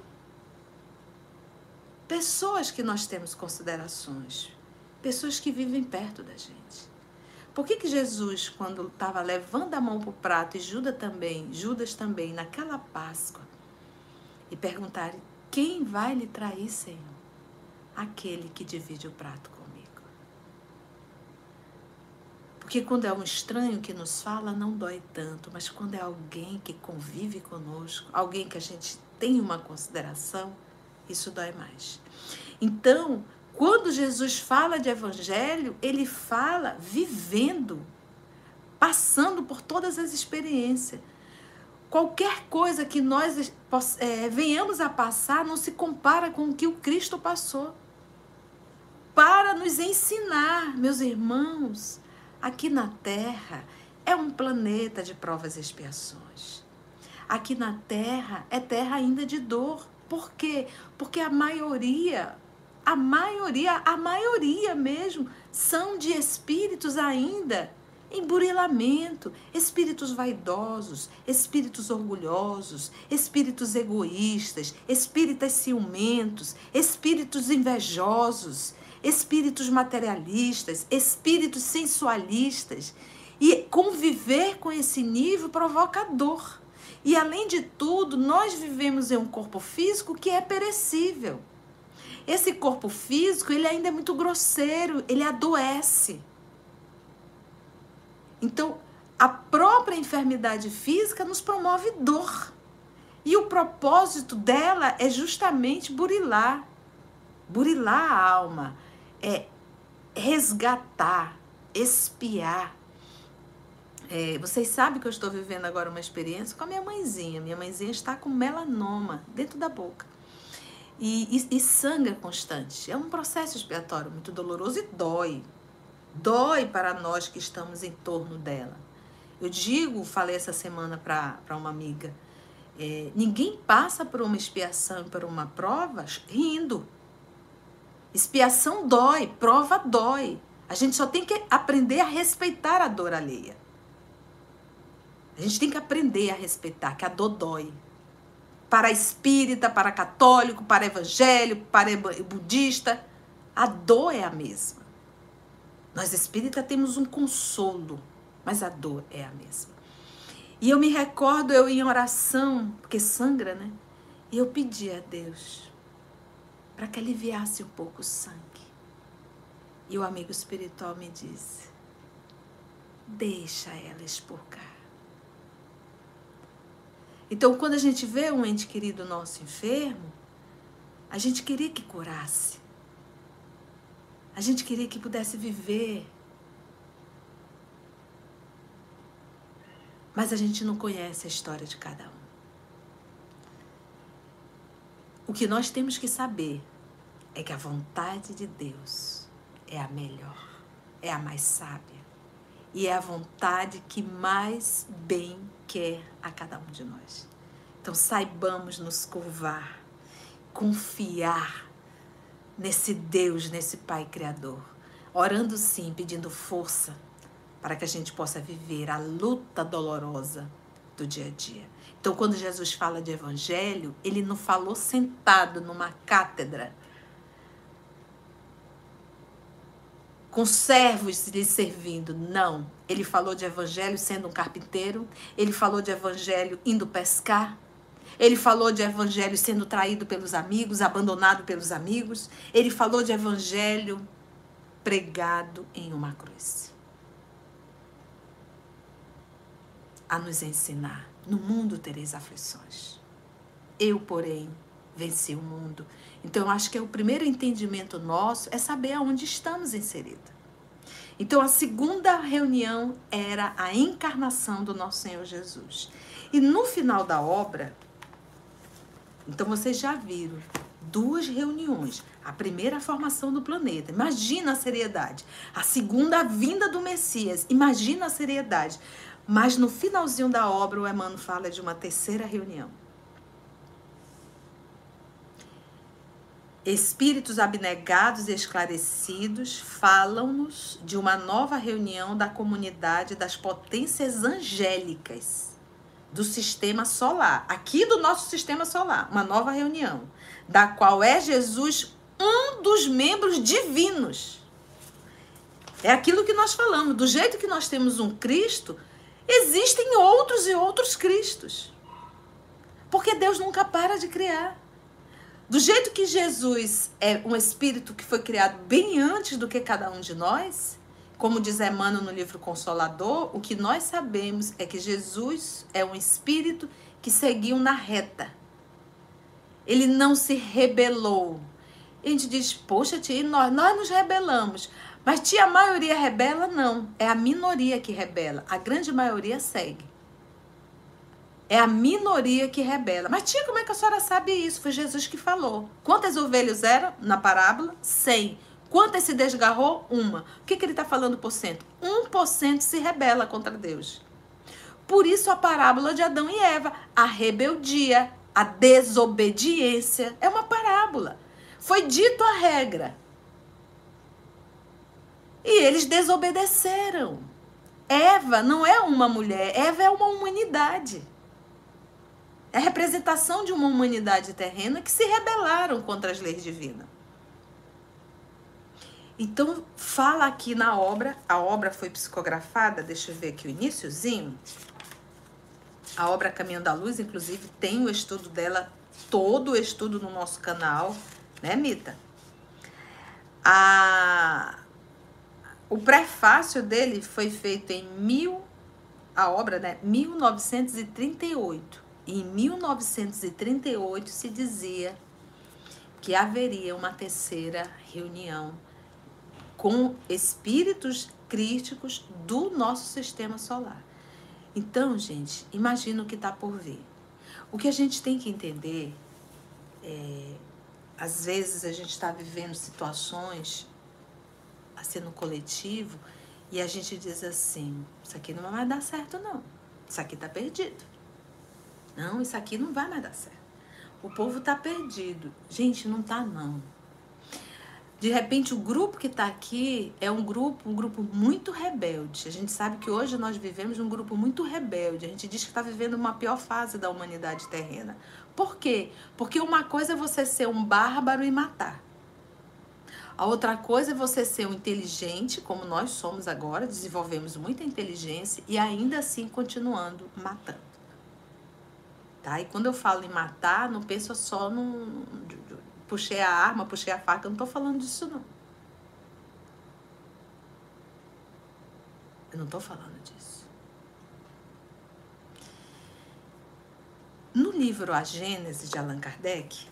pessoas que nós temos considerações, pessoas que vivem perto da gente. Por que, que Jesus, quando estava levando a mão para o prato, e Judas também, Judas também, naquela Páscoa, e perguntarem: quem vai lhe trair, Senhor? Aquele que divide o prato comigo. Porque quando é um estranho que nos fala, não dói tanto, mas quando é alguém que convive conosco, alguém que a gente tem uma consideração, isso dói mais. Então, quando Jesus fala de evangelho, ele fala vivendo, passando por todas as experiências. Qualquer coisa que nós é, venhamos a passar não se compara com o que o Cristo passou. Para nos ensinar, meus irmãos, aqui na Terra é um planeta de provas e expiações. Aqui na Terra é terra ainda de dor. Por quê? Porque a maioria, a maioria, a maioria mesmo, são de espíritos ainda em burilamento, espíritos vaidosos, espíritos orgulhosos, espíritos egoístas, espíritos ciumentos, espíritos invejosos, espíritos materialistas, espíritos sensualistas. E conviver com esse nível provoca dor. E além de tudo, nós vivemos em um corpo físico que é perecível. Esse corpo físico, ele ainda é muito grosseiro, ele adoece. Então, a própria enfermidade física nos promove dor. E o propósito dela é justamente burilar. Burilar a alma. É resgatar, espiar. É, vocês sabem que eu estou vivendo agora uma experiência com a minha mãezinha. Minha mãezinha está com melanoma dentro da boca. E, e, e sangra constante. É um processo expiatório muito doloroso e dói. Dói para nós que estamos em torno dela. Eu digo, falei essa semana para uma amiga, é, ninguém passa por uma expiação por uma prova rindo. Expiação dói, prova dói. A gente só tem que aprender a respeitar a dor alheia. A gente tem que aprender a respeitar que a dor dói. Para espírita, para católico, para evangélico, para budista, a dor é a mesma. Nós espírita temos um consolo, mas a dor é a mesma. E eu me recordo eu em oração, porque sangra, né? E eu pedi a Deus, para que aliviasse um pouco o sangue. E o amigo espiritual me disse: deixa ela expurgar. Então, quando a gente vê um ente querido nosso enfermo, a gente queria que curasse. A gente queria que pudesse viver. Mas a gente não conhece a história de cada um. O que nós temos que saber é que a vontade de Deus é a melhor, é a mais sábia e é a vontade que mais bem quer a cada um de nós. Então saibamos nos curvar, confiar nesse Deus, nesse Pai Criador, orando sim, pedindo força para que a gente possa viver a luta dolorosa do dia a dia. Então, quando Jesus fala de evangelho, ele não falou sentado numa cátedra, com servos lhe servindo. Não. Ele falou de evangelho sendo um carpinteiro, ele falou de evangelho indo pescar, ele falou de evangelho sendo traído pelos amigos, abandonado pelos amigos, ele falou de evangelho pregado em uma cruz. A nos ensinar no mundo tereis aflições. Eu, porém, venci o mundo. Então, eu acho que é o primeiro entendimento nosso é saber aonde estamos inseridos. Então, a segunda reunião era a encarnação do nosso Senhor Jesus. E no final da obra, então vocês já viram duas reuniões. A primeira, a formação do planeta. Imagina a seriedade. A segunda, a vinda do Messias. Imagina a seriedade. Mas no finalzinho da obra, o Emmanuel fala de uma terceira reunião. Espíritos abnegados e esclarecidos falam-nos de uma nova reunião da comunidade das potências angélicas do sistema solar, aqui do nosso sistema solar, uma nova reunião, da qual é Jesus um dos membros divinos. É aquilo que nós falamos, do jeito que nós temos um Cristo, Existem outros e outros Cristos. Porque Deus nunca para de criar. Do jeito que Jesus é um espírito que foi criado bem antes do que cada um de nós, como diz Emmanuel no livro Consolador, o que nós sabemos é que Jesus é um espírito que seguiu na reta. Ele não se rebelou. A gente diz, poxa, tia, nós, nós nos rebelamos. Mas tia, a maioria rebela? Não. É a minoria que rebela. A grande maioria segue. É a minoria que rebela. Mas tia, como é que a senhora sabe isso? Foi Jesus que falou. Quantas ovelhas eram na parábola? Cem. Quantas se desgarrou? Uma. O que, que ele está falando por cento? Um por cento se rebela contra Deus. Por isso a parábola de Adão e Eva. A rebeldia, a desobediência. É uma parábola. Foi dito a regra. E eles desobedeceram. Eva não é uma mulher, Eva é uma humanidade. É representação de uma humanidade terrena que se rebelaram contra as leis divinas. Então, fala aqui na obra, a obra foi psicografada, deixa eu ver aqui o iníciozinho. A obra Caminho da Luz, inclusive, tem o estudo dela, todo o estudo no nosso canal, né, Mita? A... O prefácio dele foi feito em mil, a obra, né, 1938. Em 1938 se dizia que haveria uma terceira reunião com espíritos críticos do nosso sistema solar. Então, gente, imagina o que está por vir. O que a gente tem que entender é, às vezes a gente está vivendo situações assim no coletivo e a gente diz assim, isso aqui não vai dar certo não, isso aqui está perdido. Não, isso aqui não vai mais dar certo. O povo está perdido. Gente, não está não. De repente, o grupo que está aqui é um grupo, um grupo muito rebelde. A gente sabe que hoje nós vivemos um grupo muito rebelde. A gente diz que está vivendo uma pior fase da humanidade terrena. Por quê? Porque uma coisa é você ser um bárbaro e matar. A outra coisa é você ser um inteligente, como nós somos agora, desenvolvemos muita inteligência e ainda assim continuando matando. Tá? E quando eu falo em matar, não penso só no, puxei a arma, puxei a faca, eu não tô falando disso não. Eu não tô falando disso. No livro A Gênese de Allan Kardec,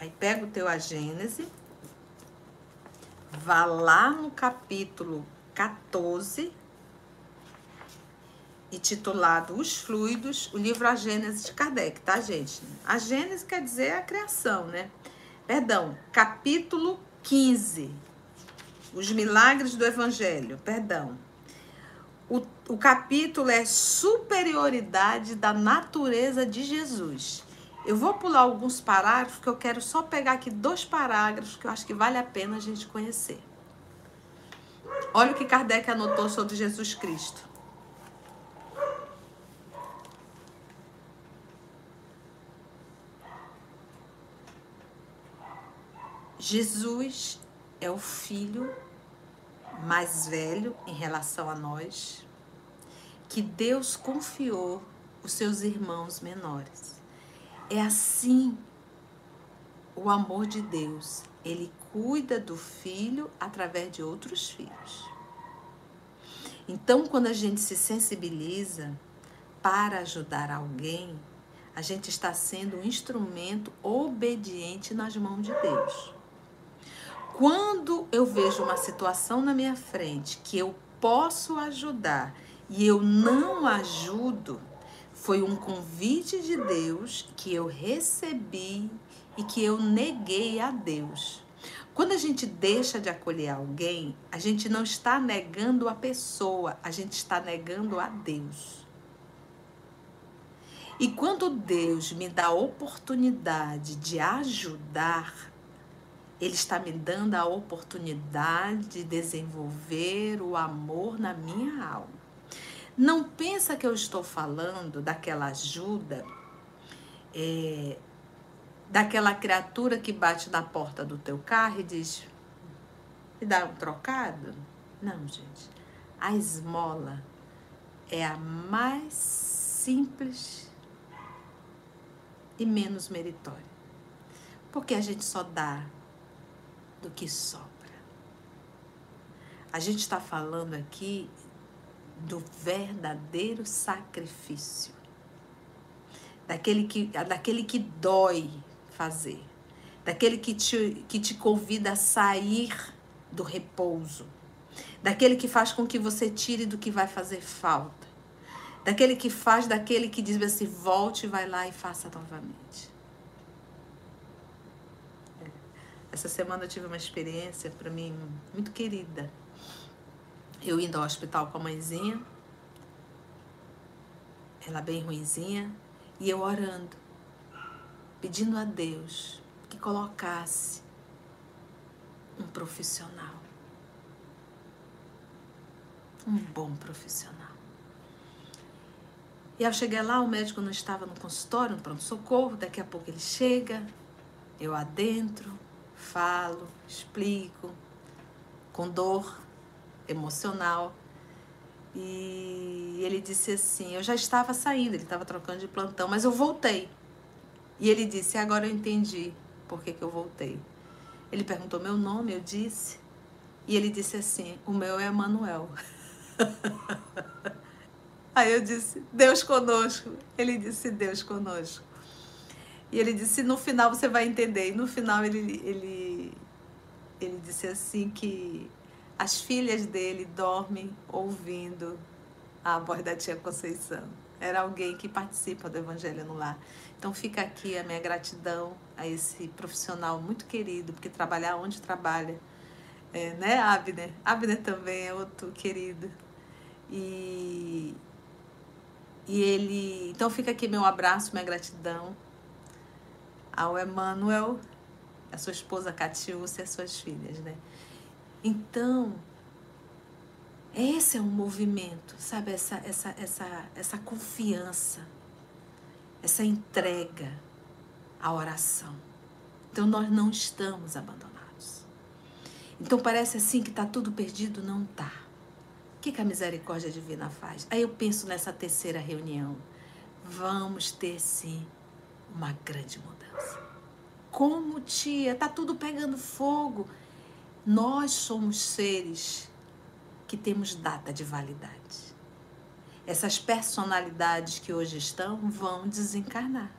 aí pega o teu A Gênese, vá lá no capítulo 14, e titulado Os Fluidos, o livro A Gênese de Kardec, tá, gente? A Gênese quer dizer a criação, né? Perdão, capítulo 15. Os milagres do Evangelho, perdão. O, o capítulo é superioridade da natureza de Jesus. Eu vou pular alguns parágrafos, que eu quero só pegar aqui dois parágrafos que eu acho que vale a pena a gente conhecer. Olha o que Kardec anotou sobre Jesus Cristo. Jesus é o filho mais velho em relação a nós, que Deus confiou os seus irmãos menores. É assim o amor de Deus. Ele cuida do filho através de outros filhos. Então, quando a gente se sensibiliza para ajudar alguém, a gente está sendo um instrumento obediente nas mãos de Deus. Quando eu vejo uma situação na minha frente que eu posso ajudar e eu não ajudo, foi um convite de Deus que eu recebi e que eu neguei a Deus. Quando a gente deixa de acolher alguém, a gente não está negando a pessoa, a gente está negando a Deus. E quando Deus me dá a oportunidade de ajudar, ele está me dando a oportunidade de desenvolver o amor na minha alma. Não pensa que eu estou falando daquela ajuda, é, daquela criatura que bate na porta do teu carro e diz: me dá um trocado? Não, gente. A esmola é a mais simples e menos meritória. Porque a gente só dá do que sobra. A gente está falando aqui do verdadeiro sacrifício, daquele que, daquele que dói fazer, daquele que te, que te convida a sair do repouso, daquele que faz com que você tire do que vai fazer falta, daquele que faz daquele que diz assim: volte, vai lá e faça novamente. Essa semana eu tive uma experiência para mim muito querida. Eu indo ao hospital com a mãezinha, ela bem ruinzinha, e eu orando, pedindo a Deus que colocasse um profissional. Um bom profissional. E ao chegar lá, o médico não estava no consultório, no pronto-socorro. Daqui a pouco ele chega, eu adentro, falo, explico, com dor emocional. E ele disse assim: Eu já estava saindo, ele estava trocando de plantão, mas eu voltei. E ele disse: Agora eu entendi por que, que eu voltei. Ele perguntou meu nome, eu disse. E ele disse assim: O meu é Emanuel. Aí eu disse: Deus conosco. Ele disse: Deus conosco. E ele disse: No final você vai entender. E no final ele, ele, ele disse assim: que as filhas dele dormem ouvindo a voz da tia Conceição. Era alguém que participa do Evangelho no Lar. Então fica aqui a minha gratidão a esse profissional muito querido, porque trabalhar onde trabalha, é, né, Abner? Abner também é outro querido. E, e ele. Então fica aqui meu abraço, minha gratidão ao Emmanuel, a sua esposa Catiúcia e as suas filhas, né? Então, esse é um movimento, sabe? Essa, essa, essa, essa confiança, essa entrega à oração. Então, nós não estamos abandonados. Então, parece assim que está tudo perdido. Não está. O que, que a misericórdia divina faz? Aí eu penso nessa terceira reunião. Vamos ter, sim, uma grande mudança. Como, tia? Tá tudo pegando fogo. Nós somos seres que temos data de validade. Essas personalidades que hoje estão vão desencarnar.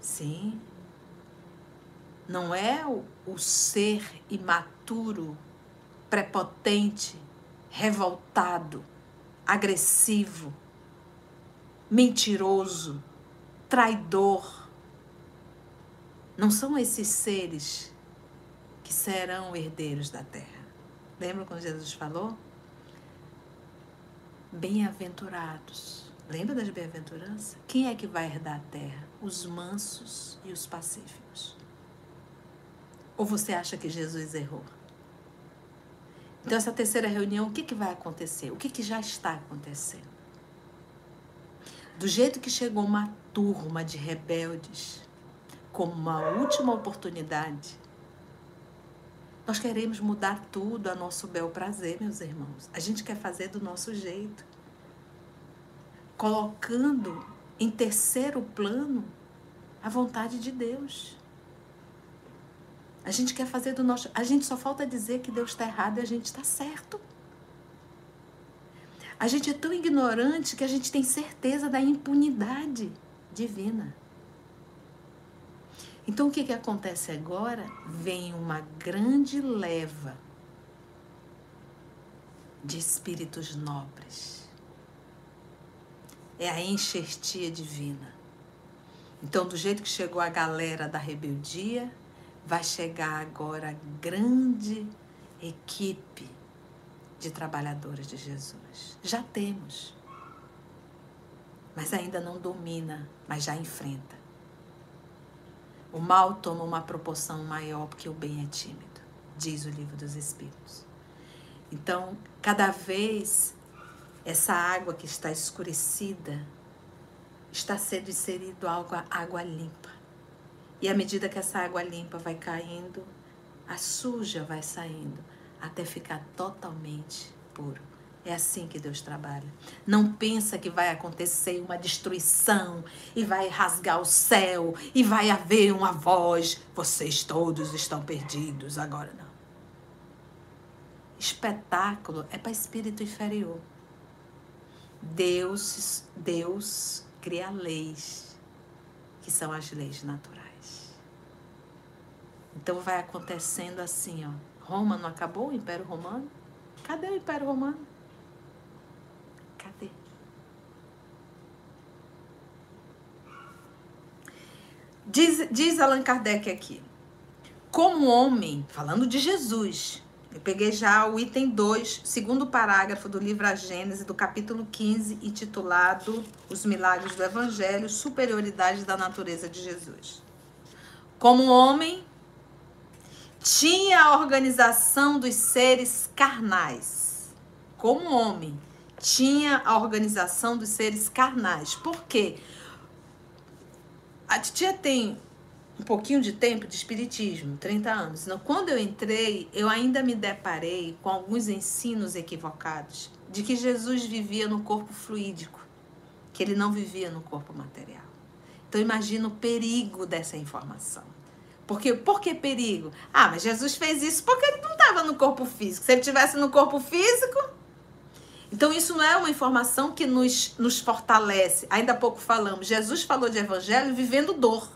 Sim. Não é o, o ser imaturo, prepotente, revoltado, agressivo, mentiroso, traidor não são esses seres que serão herdeiros da terra. Lembra quando Jesus falou? Bem-aventurados. Lembra das bem-aventuranças? Quem é que vai herdar a terra? Os mansos e os pacíficos. Ou você acha que Jesus errou? Então, essa terceira reunião, o que, que vai acontecer? O que, que já está acontecendo? Do jeito que chegou uma turma de rebeldes, como uma última oportunidade, nós queremos mudar tudo a nosso bel prazer, meus irmãos. A gente quer fazer do nosso jeito. Colocando em terceiro plano a vontade de Deus. A gente quer fazer do nosso. A gente só falta dizer que Deus está errado e a gente está certo. A gente é tão ignorante que a gente tem certeza da impunidade divina. Então o que, que acontece agora? Vem uma grande leva de espíritos nobres. É a enxertia divina. Então, do jeito que chegou a galera da rebeldia, vai chegar agora a grande equipe de trabalhadores de Jesus. Já temos. Mas ainda não domina, mas já enfrenta. O mal toma uma proporção maior porque o bem é tímido, diz o livro dos Espíritos. Então, cada vez essa água que está escurecida está sendo inserido água, água limpa. E à medida que essa água limpa vai caindo, a suja vai saindo até ficar totalmente puro. É assim que Deus trabalha. Não pensa que vai acontecer uma destruição e vai rasgar o céu e vai haver uma voz. Vocês todos estão perdidos. Agora não. Espetáculo é para espírito inferior. Deus, Deus cria leis, que são as leis naturais. Então vai acontecendo assim, ó. Roma não acabou, o Império Romano? Cadê o Império Romano? Diz, diz Allan Kardec aqui. Como homem, falando de Jesus, eu peguei já o item 2, segundo parágrafo do livro A Gênese, do capítulo 15, intitulado Os Milagres do Evangelho, Superioridade da Natureza de Jesus. Como homem, tinha a organização dos seres carnais. Como homem, tinha a organização dos seres carnais. Por quê? A titia tem um pouquinho de tempo de espiritismo, 30 anos. Então, quando eu entrei, eu ainda me deparei com alguns ensinos equivocados de que Jesus vivia no corpo fluídico, que ele não vivia no corpo material. Então, imagina o perigo dessa informação. Porque, por que perigo? Ah, mas Jesus fez isso porque ele não estava no corpo físico. Se ele tivesse no corpo físico. Então, isso não é uma informação que nos, nos fortalece. Ainda há pouco falamos. Jesus falou de evangelho vivendo dor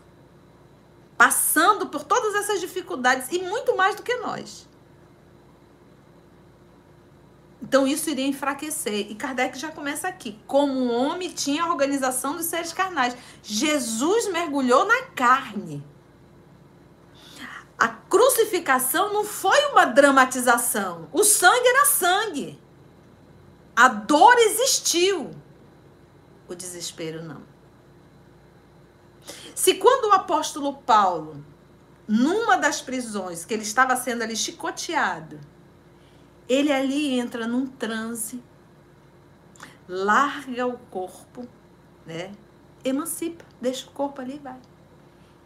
passando por todas essas dificuldades e muito mais do que nós. Então isso iria enfraquecer. E Kardec já começa aqui. Como o homem tinha a organização dos seres carnais. Jesus mergulhou na carne. A crucificação não foi uma dramatização. O sangue era sangue. A dor existiu. O desespero não. Se quando o apóstolo Paulo, numa das prisões, que ele estava sendo ali chicoteado, ele ali entra num transe, larga o corpo, né? Emancipa, deixa o corpo ali e vai.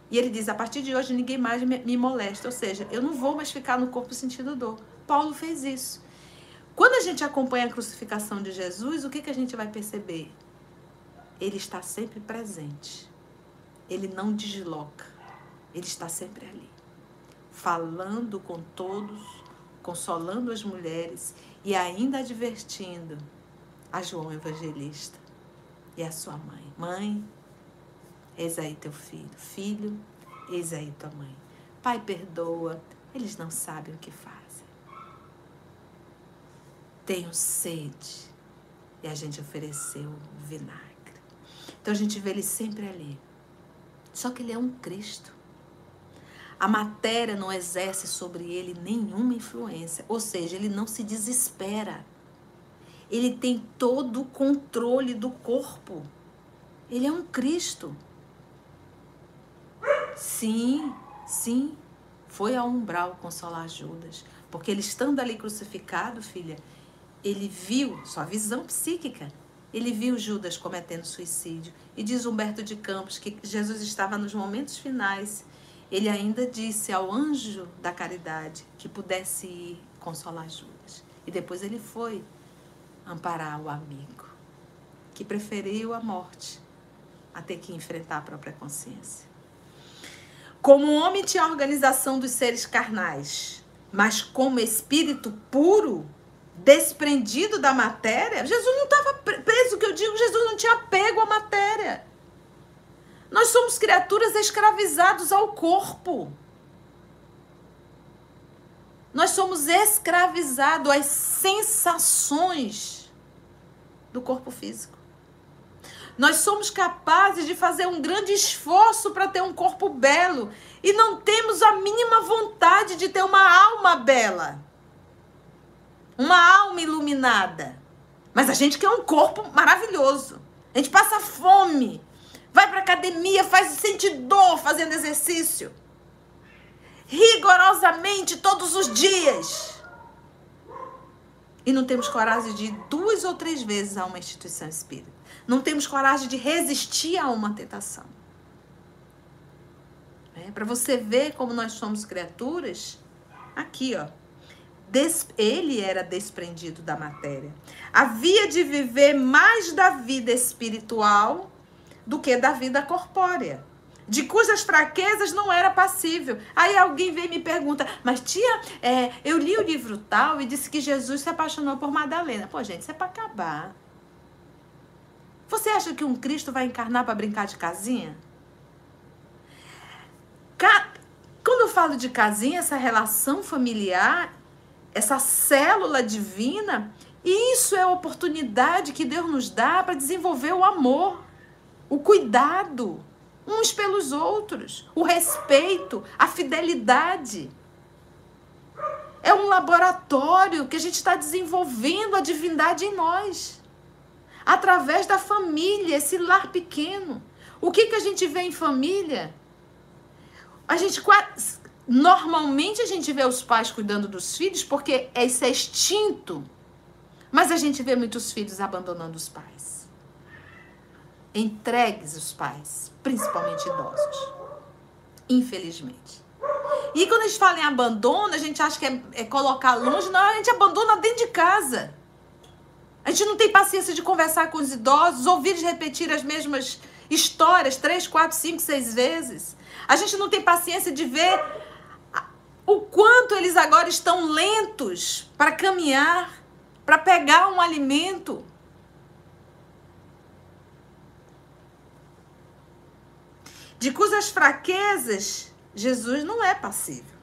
E ele diz: a partir de hoje ninguém mais me, me molesta, ou seja, eu não vou mais ficar no corpo sentindo dor. Paulo fez isso. Quando a gente acompanha a crucificação de Jesus, o que, que a gente vai perceber? Ele está sempre presente ele não desloca. Ele está sempre ali, falando com todos, consolando as mulheres e ainda advertindo a João Evangelista e a sua mãe. Mãe, eis aí teu filho. Filho, eis aí tua mãe. Pai, perdoa, eles não sabem o que fazem. Tenho sede. E a gente ofereceu vinagre. Então a gente vê ele sempre ali só que ele é um Cristo. A matéria não exerce sobre ele nenhuma influência, ou seja, ele não se desespera. Ele tem todo o controle do corpo. Ele é um Cristo. Sim, sim, foi ao umbral consolar Judas, porque ele estando ali crucificado, filha, ele viu sua visão psíquica ele viu Judas cometendo suicídio. E diz Humberto de Campos que Jesus estava nos momentos finais. Ele ainda disse ao anjo da caridade que pudesse ir consolar Judas. E depois ele foi amparar o amigo, que preferiu a morte a ter que enfrentar a própria consciência. Como homem tinha a organização dos seres carnais, mas como espírito puro, desprendido da matéria, Jesus não estava preso, que eu digo, Jesus não tinha apego à matéria. Nós somos criaturas escravizadas ao corpo. Nós somos escravizados às sensações do corpo físico. Nós somos capazes de fazer um grande esforço para ter um corpo belo e não temos a mínima vontade de ter uma alma bela uma alma iluminada. Mas a gente quer um corpo maravilhoso. A gente passa fome, vai para academia, faz sentir dor fazendo exercício. Rigorosamente todos os dias. E não temos coragem de ir duas ou três vezes a uma instituição espírita. Não temos coragem de resistir a uma tentação. É, para você ver como nós somos criaturas, aqui, ó des, ele era desprendido da matéria. Havia de viver mais da vida espiritual do que da vida corpórea, de cujas fraquezas não era passível. Aí alguém vem e me pergunta, mas tia, é, eu li o livro tal e disse que Jesus se apaixonou por Madalena. Pô, gente, isso é para acabar. Você acha que um Cristo vai encarnar para brincar de casinha? Quando eu falo de casinha, essa relação familiar essa célula divina, isso é a oportunidade que Deus nos dá para desenvolver o amor, o cuidado uns pelos outros, o respeito, a fidelidade. É um laboratório que a gente está desenvolvendo a divindade em nós. Através da família, esse lar pequeno. O que, que a gente vê em família? A gente quase Normalmente a gente vê os pais cuidando dos filhos porque esse é extinto. Mas a gente vê muitos filhos abandonando os pais. Entregues os pais, principalmente idosos. Infelizmente. E quando a gente fala em abandono, a gente acha que é, é colocar longe, não, a gente abandona dentro de casa. A gente não tem paciência de conversar com os idosos, ouvir eles repetir as mesmas histórias três, quatro, cinco, seis vezes. A gente não tem paciência de ver o quanto eles agora estão lentos para caminhar, para pegar um alimento. De cujas fraquezas Jesus não é passível.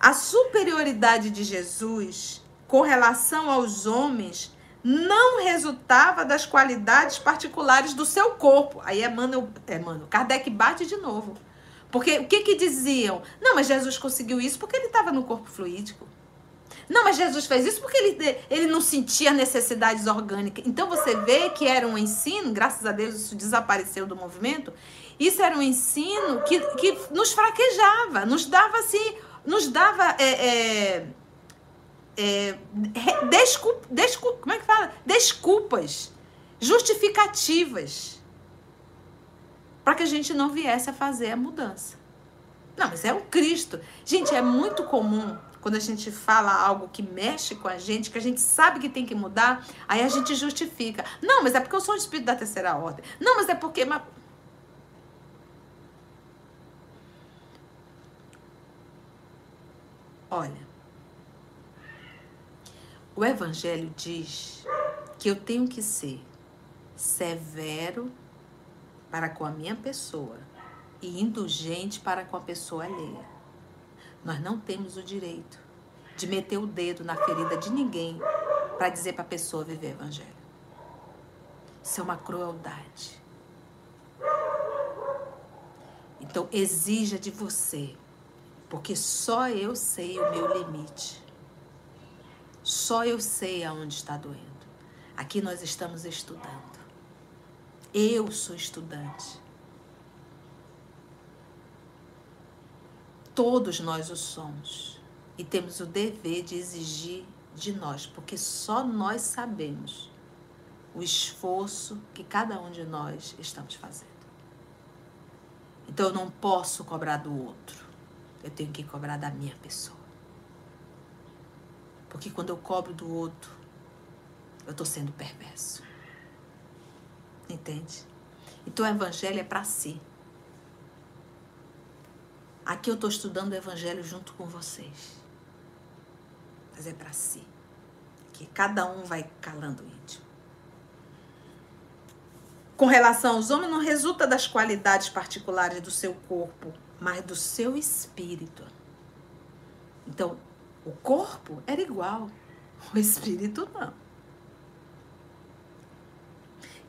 A superioridade de Jesus com relação aos homens não resultava das qualidades particulares do seu corpo. Aí Emmanuel, Emmanuel Kardec bate de novo. Porque o que que diziam? Não, mas Jesus conseguiu isso porque ele estava no corpo fluídico. Não, mas Jesus fez isso porque ele, ele não sentia necessidades orgânicas. Então você vê que era um ensino, graças a Deus isso desapareceu do movimento. Isso era um ensino que, que nos fraquejava, nos dava assim, nos dava. É, é, é, desculpa, como é que fala? Desculpas, justificativas, para que a gente não viesse a fazer a mudança. Não, mas é o Cristo. Gente, é muito comum quando a gente fala algo que mexe com a gente, que a gente sabe que tem que mudar, aí a gente justifica. Não, mas é porque eu sou um espírito da terceira ordem. Não, mas é porque. Mas... Olha, o Evangelho diz que eu tenho que ser severo para com a minha pessoa e indulgente para com a pessoa alheia. Nós não temos o direito de meter o dedo na ferida de ninguém para dizer para a pessoa viver o Evangelho. Isso é uma crueldade. Então, exija de você, porque só eu sei o meu limite. Só eu sei aonde está doendo. Aqui nós estamos estudando. Eu sou estudante. Todos nós o somos. E temos o dever de exigir de nós, porque só nós sabemos o esforço que cada um de nós estamos fazendo. Então eu não posso cobrar do outro. Eu tenho que cobrar da minha pessoa. Porque quando eu cobro do outro, eu estou sendo perverso. Entende? Então o evangelho é para si. Aqui eu estou estudando o evangelho junto com vocês. Mas é para si. Que cada um vai calando o íntimo. Com relação aos homens, não resulta das qualidades particulares do seu corpo, mas do seu espírito. Então, o corpo era igual, o espírito não.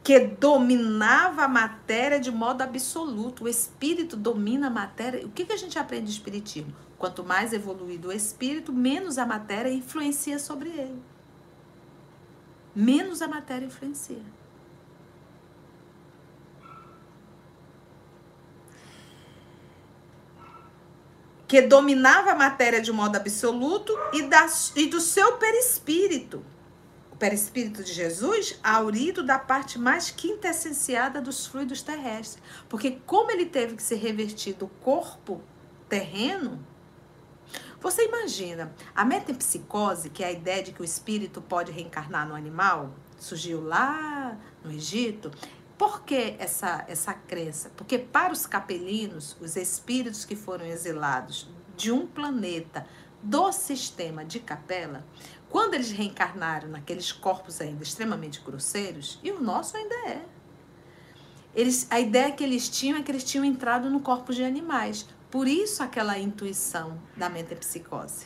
Que dominava a matéria de modo absoluto. O espírito domina a matéria. O que, que a gente aprende de espiritismo? Quanto mais evoluído o espírito, menos a matéria influencia sobre ele. Menos a matéria influencia. que dominava a matéria de modo absoluto e, da, e do seu perispírito. Perispírito de Jesus, aurido da parte mais quintessenciada dos fluidos terrestres. Porque como ele teve que ser revertido do corpo terreno, você imagina, a metempsicose, que é a ideia de que o espírito pode reencarnar no animal, surgiu lá no Egito, por que essa, essa crença? Porque para os capelinos, os espíritos que foram exilados de um planeta do sistema de capela, quando eles reencarnaram naqueles corpos ainda extremamente grosseiros, e o nosso ainda é. Eles, a ideia que eles tinham é que eles tinham entrado no corpo de animais. Por isso aquela intuição da metapsicose.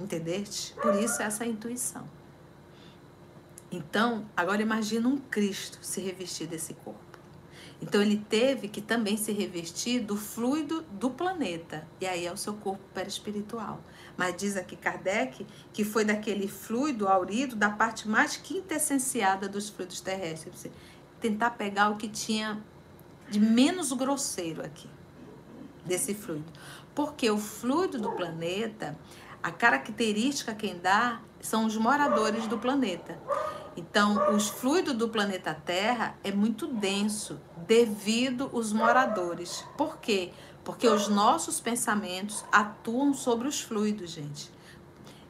Entendeste? Por isso essa intuição. Então, agora imagina um Cristo se revestir desse corpo. Então ele teve que também se revestir do fluido do planeta. E aí é o seu corpo perispiritual. Mas diz aqui Kardec que foi daquele fluido aurido da parte mais quintessenciada dos fluidos terrestres. Tentar pegar o que tinha de menos grosseiro aqui, desse fluido. Porque o fluido do planeta A característica quem dá são os moradores do planeta. Então, os fluidos do planeta Terra é muito denso devido os moradores. Por quê? Porque os nossos pensamentos atuam sobre os fluidos, gente.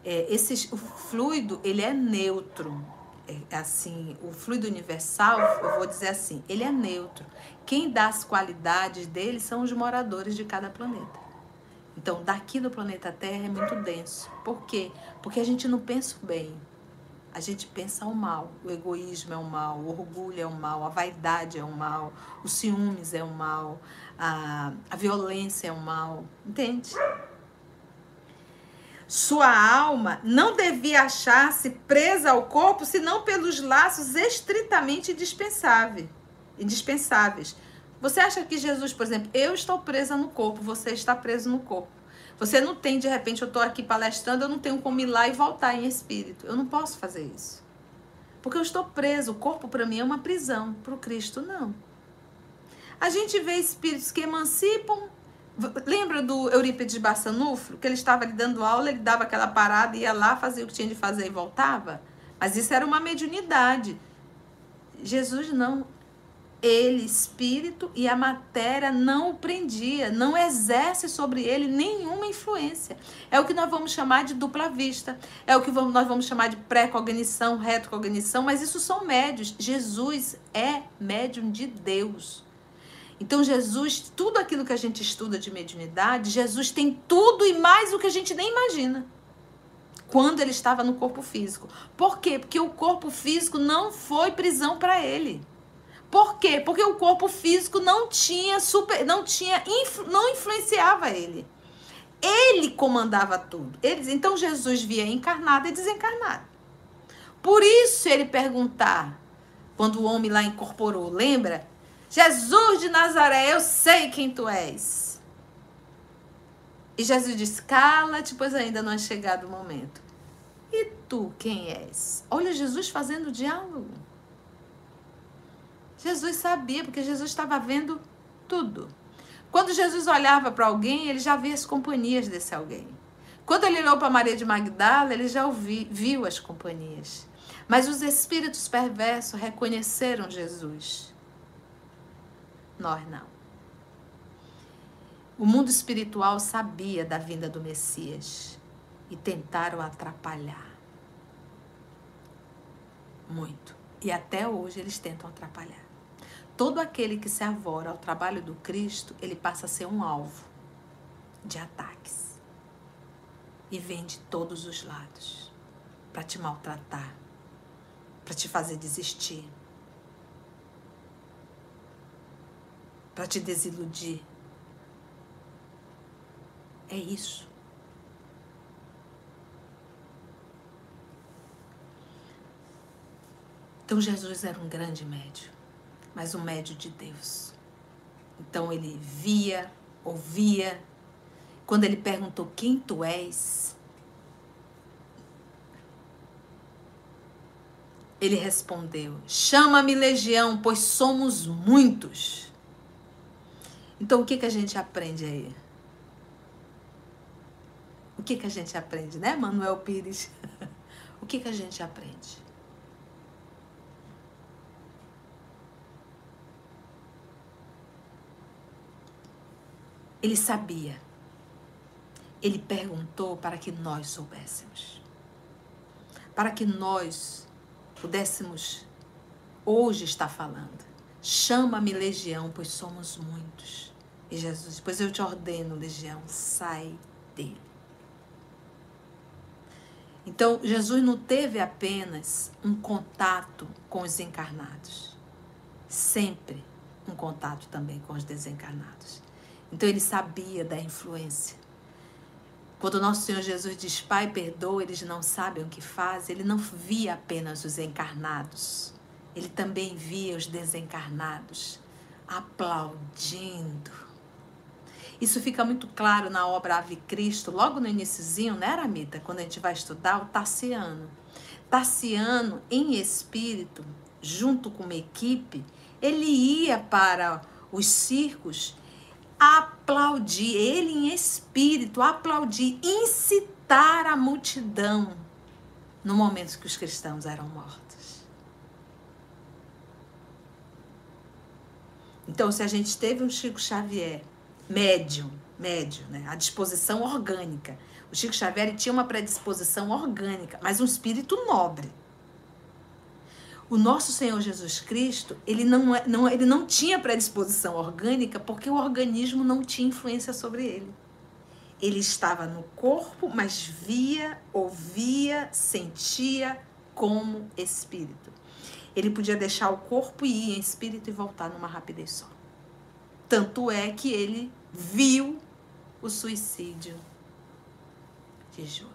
É, esse, o fluido, ele é neutro. É, assim, o fluido universal, eu vou dizer assim, ele é neutro. Quem dá as qualidades dele são os moradores de cada planeta. Então, daqui do planeta Terra é muito denso. Por quê? Porque a gente não pensa bem a gente pensa o mal. O egoísmo é o mal, o orgulho é o mal, a vaidade é o mal, os ciúmes é o mal, a, a violência é o mal. Entende? Sua alma não devia achar-se presa ao corpo senão pelos laços estritamente indispensáveis. indispensáveis. Você acha que Jesus, por exemplo, eu estou presa no corpo, você está preso no corpo. Você não tem, de repente, eu estou aqui palestrando, eu não tenho como ir lá e voltar em espírito. Eu não posso fazer isso. Porque eu estou preso. O corpo, para mim, é uma prisão. Para o Cristo, não. A gente vê espíritos que emancipam. Lembra do Eurípides Bassanufo? Que ele estava ali dando aula, ele dava aquela parada, ia lá, fazia o que tinha de fazer e voltava? Mas isso era uma mediunidade. Jesus não ele, espírito, e a matéria não o prendia, não exerce sobre ele nenhuma influência. É o que nós vamos chamar de dupla vista, é o que vamos, nós vamos chamar de pré-cognição, retrocognição, mas isso são médios. Jesus é médium de Deus. Então, Jesus, tudo aquilo que a gente estuda de mediunidade, Jesus tem tudo e mais o que a gente nem imagina quando ele estava no corpo físico. Por quê? Porque o corpo físico não foi prisão para ele. Por quê? Porque o corpo físico não tinha super, não tinha, não influenciava ele. Ele comandava tudo. Eles, então Jesus via encarnado e desencarnado. Por isso ele perguntar, quando o homem lá incorporou, lembra? Jesus de Nazaré, eu sei quem tu és. E Jesus disse: Cala-te, pois ainda não é chegado o momento. E tu quem és? Olha Jesus fazendo diálogo. Jesus sabia, porque Jesus estava vendo tudo. Quando Jesus olhava para alguém, ele já via as companhias desse alguém. Quando ele olhou para Maria de Magdala, ele já ouvi, viu as companhias. Mas os espíritos perversos reconheceram Jesus. Nós não. O mundo espiritual sabia da vinda do Messias e tentaram atrapalhar. Muito. E até hoje eles tentam atrapalhar. Todo aquele que se avora ao trabalho do Cristo, ele passa a ser um alvo de ataques. E vem de todos os lados para te maltratar, para te fazer desistir, para te desiludir. É isso. Então Jesus era um grande médium mas um médio de Deus. Então ele via, ouvia. Quando ele perguntou quem tu és, ele respondeu: Chama-me legião, pois somos muitos. Então o que, que a gente aprende aí? O que, que a gente aprende, né, Manuel Pires? o que, que a gente aprende? Ele sabia. Ele perguntou para que nós soubéssemos. Para que nós pudéssemos hoje estar falando. Chama-me legião, pois somos muitos. E Jesus, pois eu te ordeno, legião, sai dele. Então, Jesus não teve apenas um contato com os encarnados, sempre um contato também com os desencarnados. Então ele sabia da influência. Quando nosso Senhor Jesus diz, Pai, perdoa, eles não sabem o que fazem, ele não via apenas os encarnados, ele também via os desencarnados aplaudindo. Isso fica muito claro na obra Ave Cristo, logo no iníciozinho, né, Aramita? Quando a gente vai estudar o Tassiano. Tassiano, em espírito, junto com uma equipe, ele ia para os circos aplaudir, ele em espírito, aplaudir, incitar a multidão no momento que os cristãos eram mortos. Então, se a gente teve um Chico Xavier médio, médio, né, a disposição orgânica, o Chico Xavier tinha uma predisposição orgânica, mas um espírito nobre. O nosso Senhor Jesus Cristo, ele não, é, não, ele não tinha predisposição orgânica porque o organismo não tinha influência sobre ele. Ele estava no corpo, mas via, ouvia, sentia como espírito. Ele podia deixar o corpo ir em espírito e voltar numa rapidez só. Tanto é que ele viu o suicídio de Judas.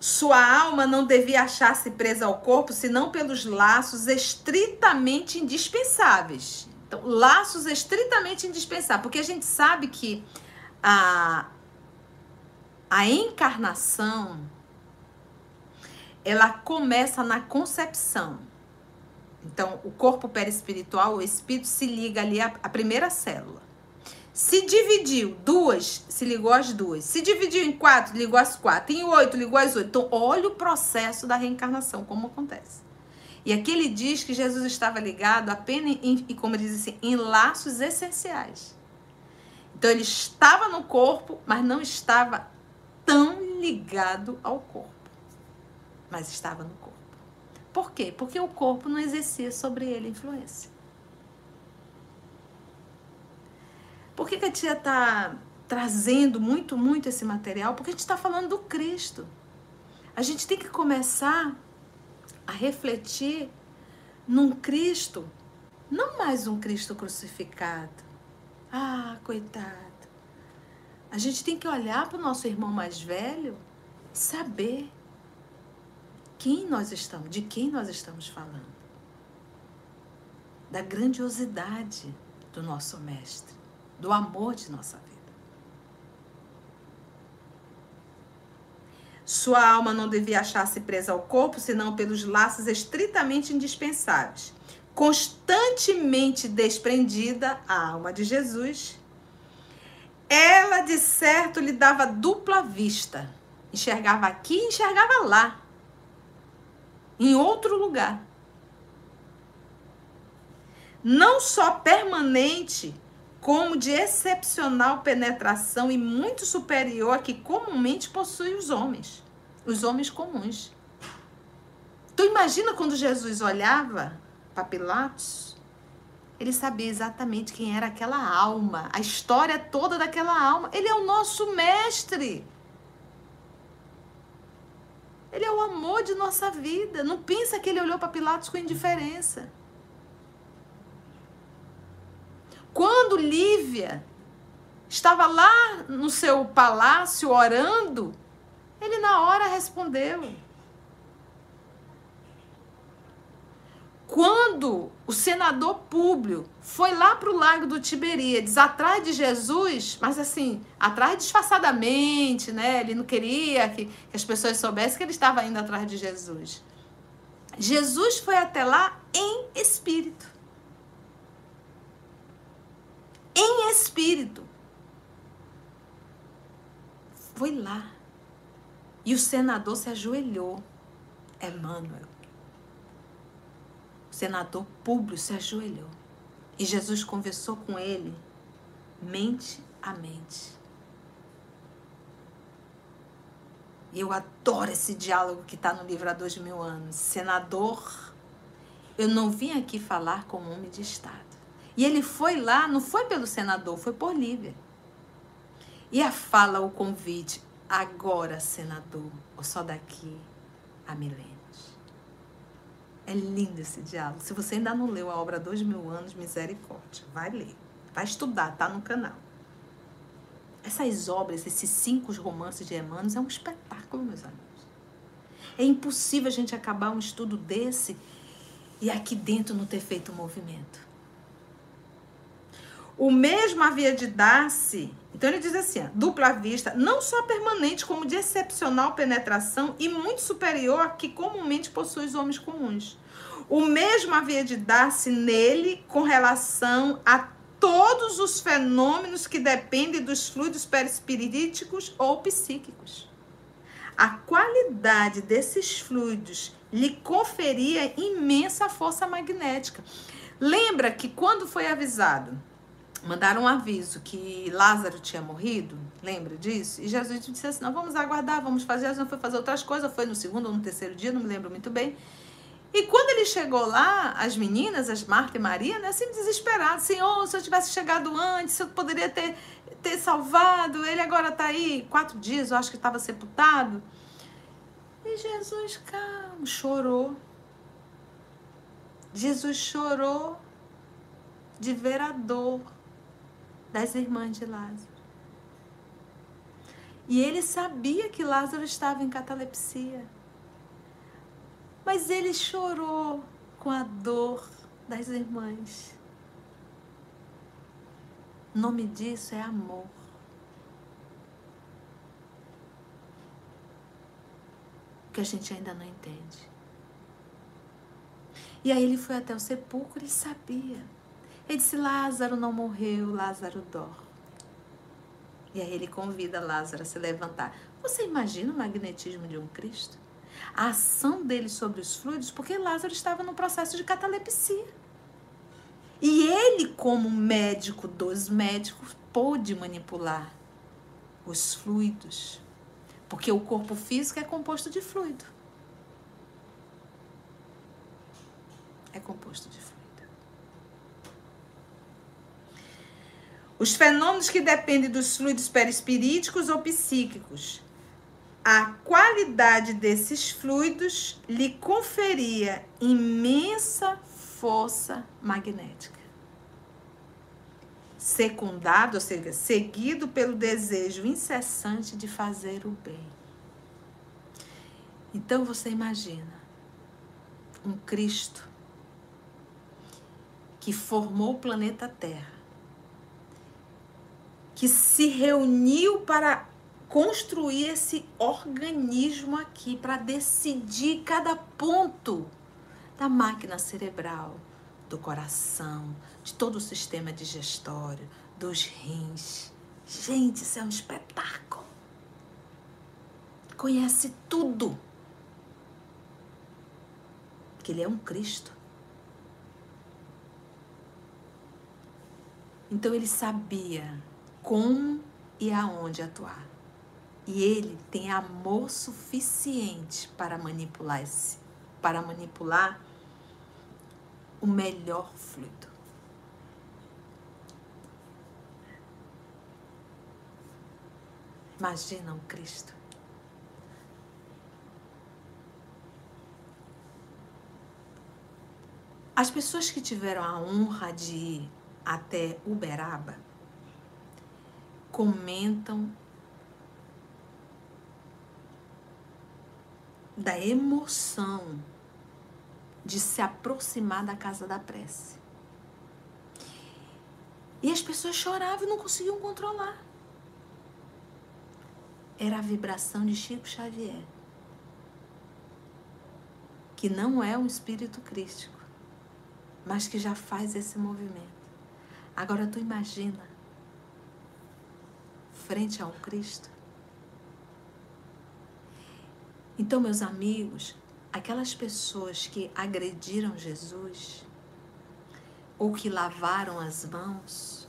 Sua alma não devia achar-se presa ao corpo senão pelos laços estritamente indispensáveis. Então, laços estritamente indispensáveis, porque a gente sabe que a, a encarnação ela começa na concepção. Então, o corpo perispiritual, o espírito se liga ali à, à primeira célula. Se dividiu duas, se ligou às duas. Se dividiu em quatro, ligou às quatro. Em oito, ligou às oito. Então, olha o processo da reencarnação, como acontece. E aqui ele diz que Jesus estava ligado apenas, em, e como ele diz assim, em laços essenciais. Então, ele estava no corpo, mas não estava tão ligado ao corpo. Mas estava no corpo. Por quê? Porque o corpo não exercia sobre ele influência. Por que, que a tia está trazendo muito, muito esse material? Porque a gente está falando do Cristo. A gente tem que começar a refletir num Cristo, não mais um Cristo crucificado. Ah, coitado. A gente tem que olhar para o nosso irmão mais velho e saber quem nós estamos, de quem nós estamos falando. Da grandiosidade do nosso mestre do amor de nossa vida. Sua alma não devia achar-se presa ao corpo, senão pelos laços estritamente indispensáveis. Constantemente desprendida, a alma de Jesus, ela de certo lhe dava dupla vista. Enxergava aqui e enxergava lá, em outro lugar. Não só permanente, como de excepcional penetração e muito superior a que comumente possuem os homens, os homens comuns. Tu imagina quando Jesus olhava para Pilatos, ele sabia exatamente quem era aquela alma, a história toda daquela alma. Ele é o nosso mestre. Ele é o amor de nossa vida. Não pensa que ele olhou para Pilatos com indiferença. Quando Lívia estava lá no seu palácio orando, ele na hora respondeu. Quando o senador Públio foi lá para o lago do Tiberíades, atrás de Jesus, mas assim, atrás disfarçadamente, né? Ele não queria que, que as pessoas soubessem que ele estava indo atrás de Jesus. Jesus foi até lá em espírito em espírito. Foi lá. E o senador se ajoelhou. Emmanuel. Senador Públio se ajoelhou. E Jesus conversou com ele, mente a mente. E eu adoro esse diálogo que está no livro há dois mil anos. Senador, eu não vim aqui falar como homem de Estado. E ele foi lá, não foi pelo senador, foi por Lívia. E a fala, o convite, agora, senador, ou só daqui a milênios. É lindo esse diálogo. Se você ainda não leu a obra Dois Mil Anos, Misericórdia, vai ler. Vai estudar, tá no canal. Essas obras, esses cinco romances de Emmanuel, é um espetáculo, meus amigos. É impossível a gente acabar um estudo desse e aqui dentro não ter feito um movimento. O mesmo havia de dar-se. Então ele diz assim: dupla vista, não só permanente, como de excepcional penetração e muito superior a que comumente possui os homens comuns. O mesmo havia de dar-se nele com relação a todos os fenômenos que dependem dos fluidos perispiríticos ou psíquicos. A qualidade desses fluidos lhe conferia imensa força magnética. Lembra que quando foi avisado, mandaram um aviso que Lázaro tinha morrido? Lembra disso? E Jesus disse assim: não, vamos aguardar, vamos fazer. Jesus foi fazer outras coisas, foi no segundo ou no terceiro dia, não me lembro muito bem. E quando ele chegou lá, as meninas, as Marta e Maria, né, assim desesperadas, Senhor, se eu tivesse chegado antes, eu poderia ter, ter salvado, ele agora está aí, quatro dias, eu acho que estava sepultado. E Jesus, calmo, chorou. Jesus chorou de ver a dor das irmãs de Lázaro. E ele sabia que Lázaro estava em catalepsia. Mas ele chorou com a dor das irmãs. O nome disso é amor. Que a gente ainda não entende. E aí ele foi até o sepulcro e sabia. Ele disse: Lázaro não morreu, Lázaro dorme. E aí ele convida Lázaro a se levantar. Você imagina o magnetismo de um Cristo? a ação dele sobre os fluidos, porque Lázaro estava no processo de catalepsia. E ele, como médico dos médicos, pôde manipular os fluidos, porque o corpo físico é composto de fluido. É composto de fluido. Os fenômenos que dependem dos fluidos perispiríticos ou psíquicos a qualidade desses fluidos lhe conferia imensa força magnética. Secundado, ou seja, seguido pelo desejo incessante de fazer o bem. Então você imagina um Cristo que formou o planeta Terra, que se reuniu para construir esse organismo aqui para decidir cada ponto da máquina cerebral, do coração, de todo o sistema digestório, dos rins. Gente, isso é um espetáculo. Conhece tudo. Que ele é um Cristo. Então ele sabia como e aonde atuar. E ele tem amor suficiente para manipular esse, para manipular o melhor fluido. Imagina um Cristo. As pessoas que tiveram a honra de ir até Uberaba comentam da emoção de se aproximar da casa da prece. E as pessoas choravam e não conseguiam controlar. Era a vibração de Chico Xavier, que não é um espírito crístico, mas que já faz esse movimento. Agora tu imagina, frente a um Cristo, então, meus amigos, aquelas pessoas que agrediram Jesus ou que lavaram as mãos,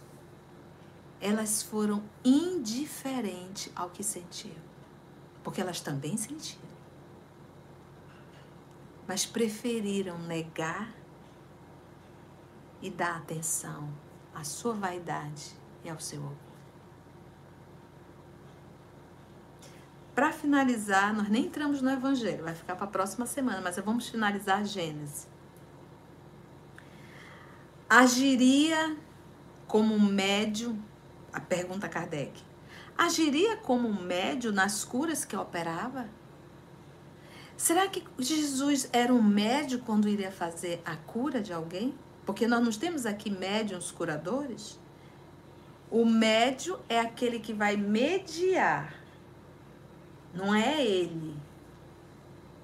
elas foram indiferentes ao que sentiam, porque elas também sentiram. Mas preferiram negar e dar atenção à sua vaidade e ao seu orgulho. Para finalizar, nós nem entramos no Evangelho, vai ficar para a próxima semana, mas vamos finalizar Gênesis. Agiria como um médio, a pergunta Kardec, agiria como um médio nas curas que operava? Será que Jesus era um médio quando iria fazer a cura de alguém? Porque nós não temos aqui médiums curadores. O médio é aquele que vai mediar não é ele.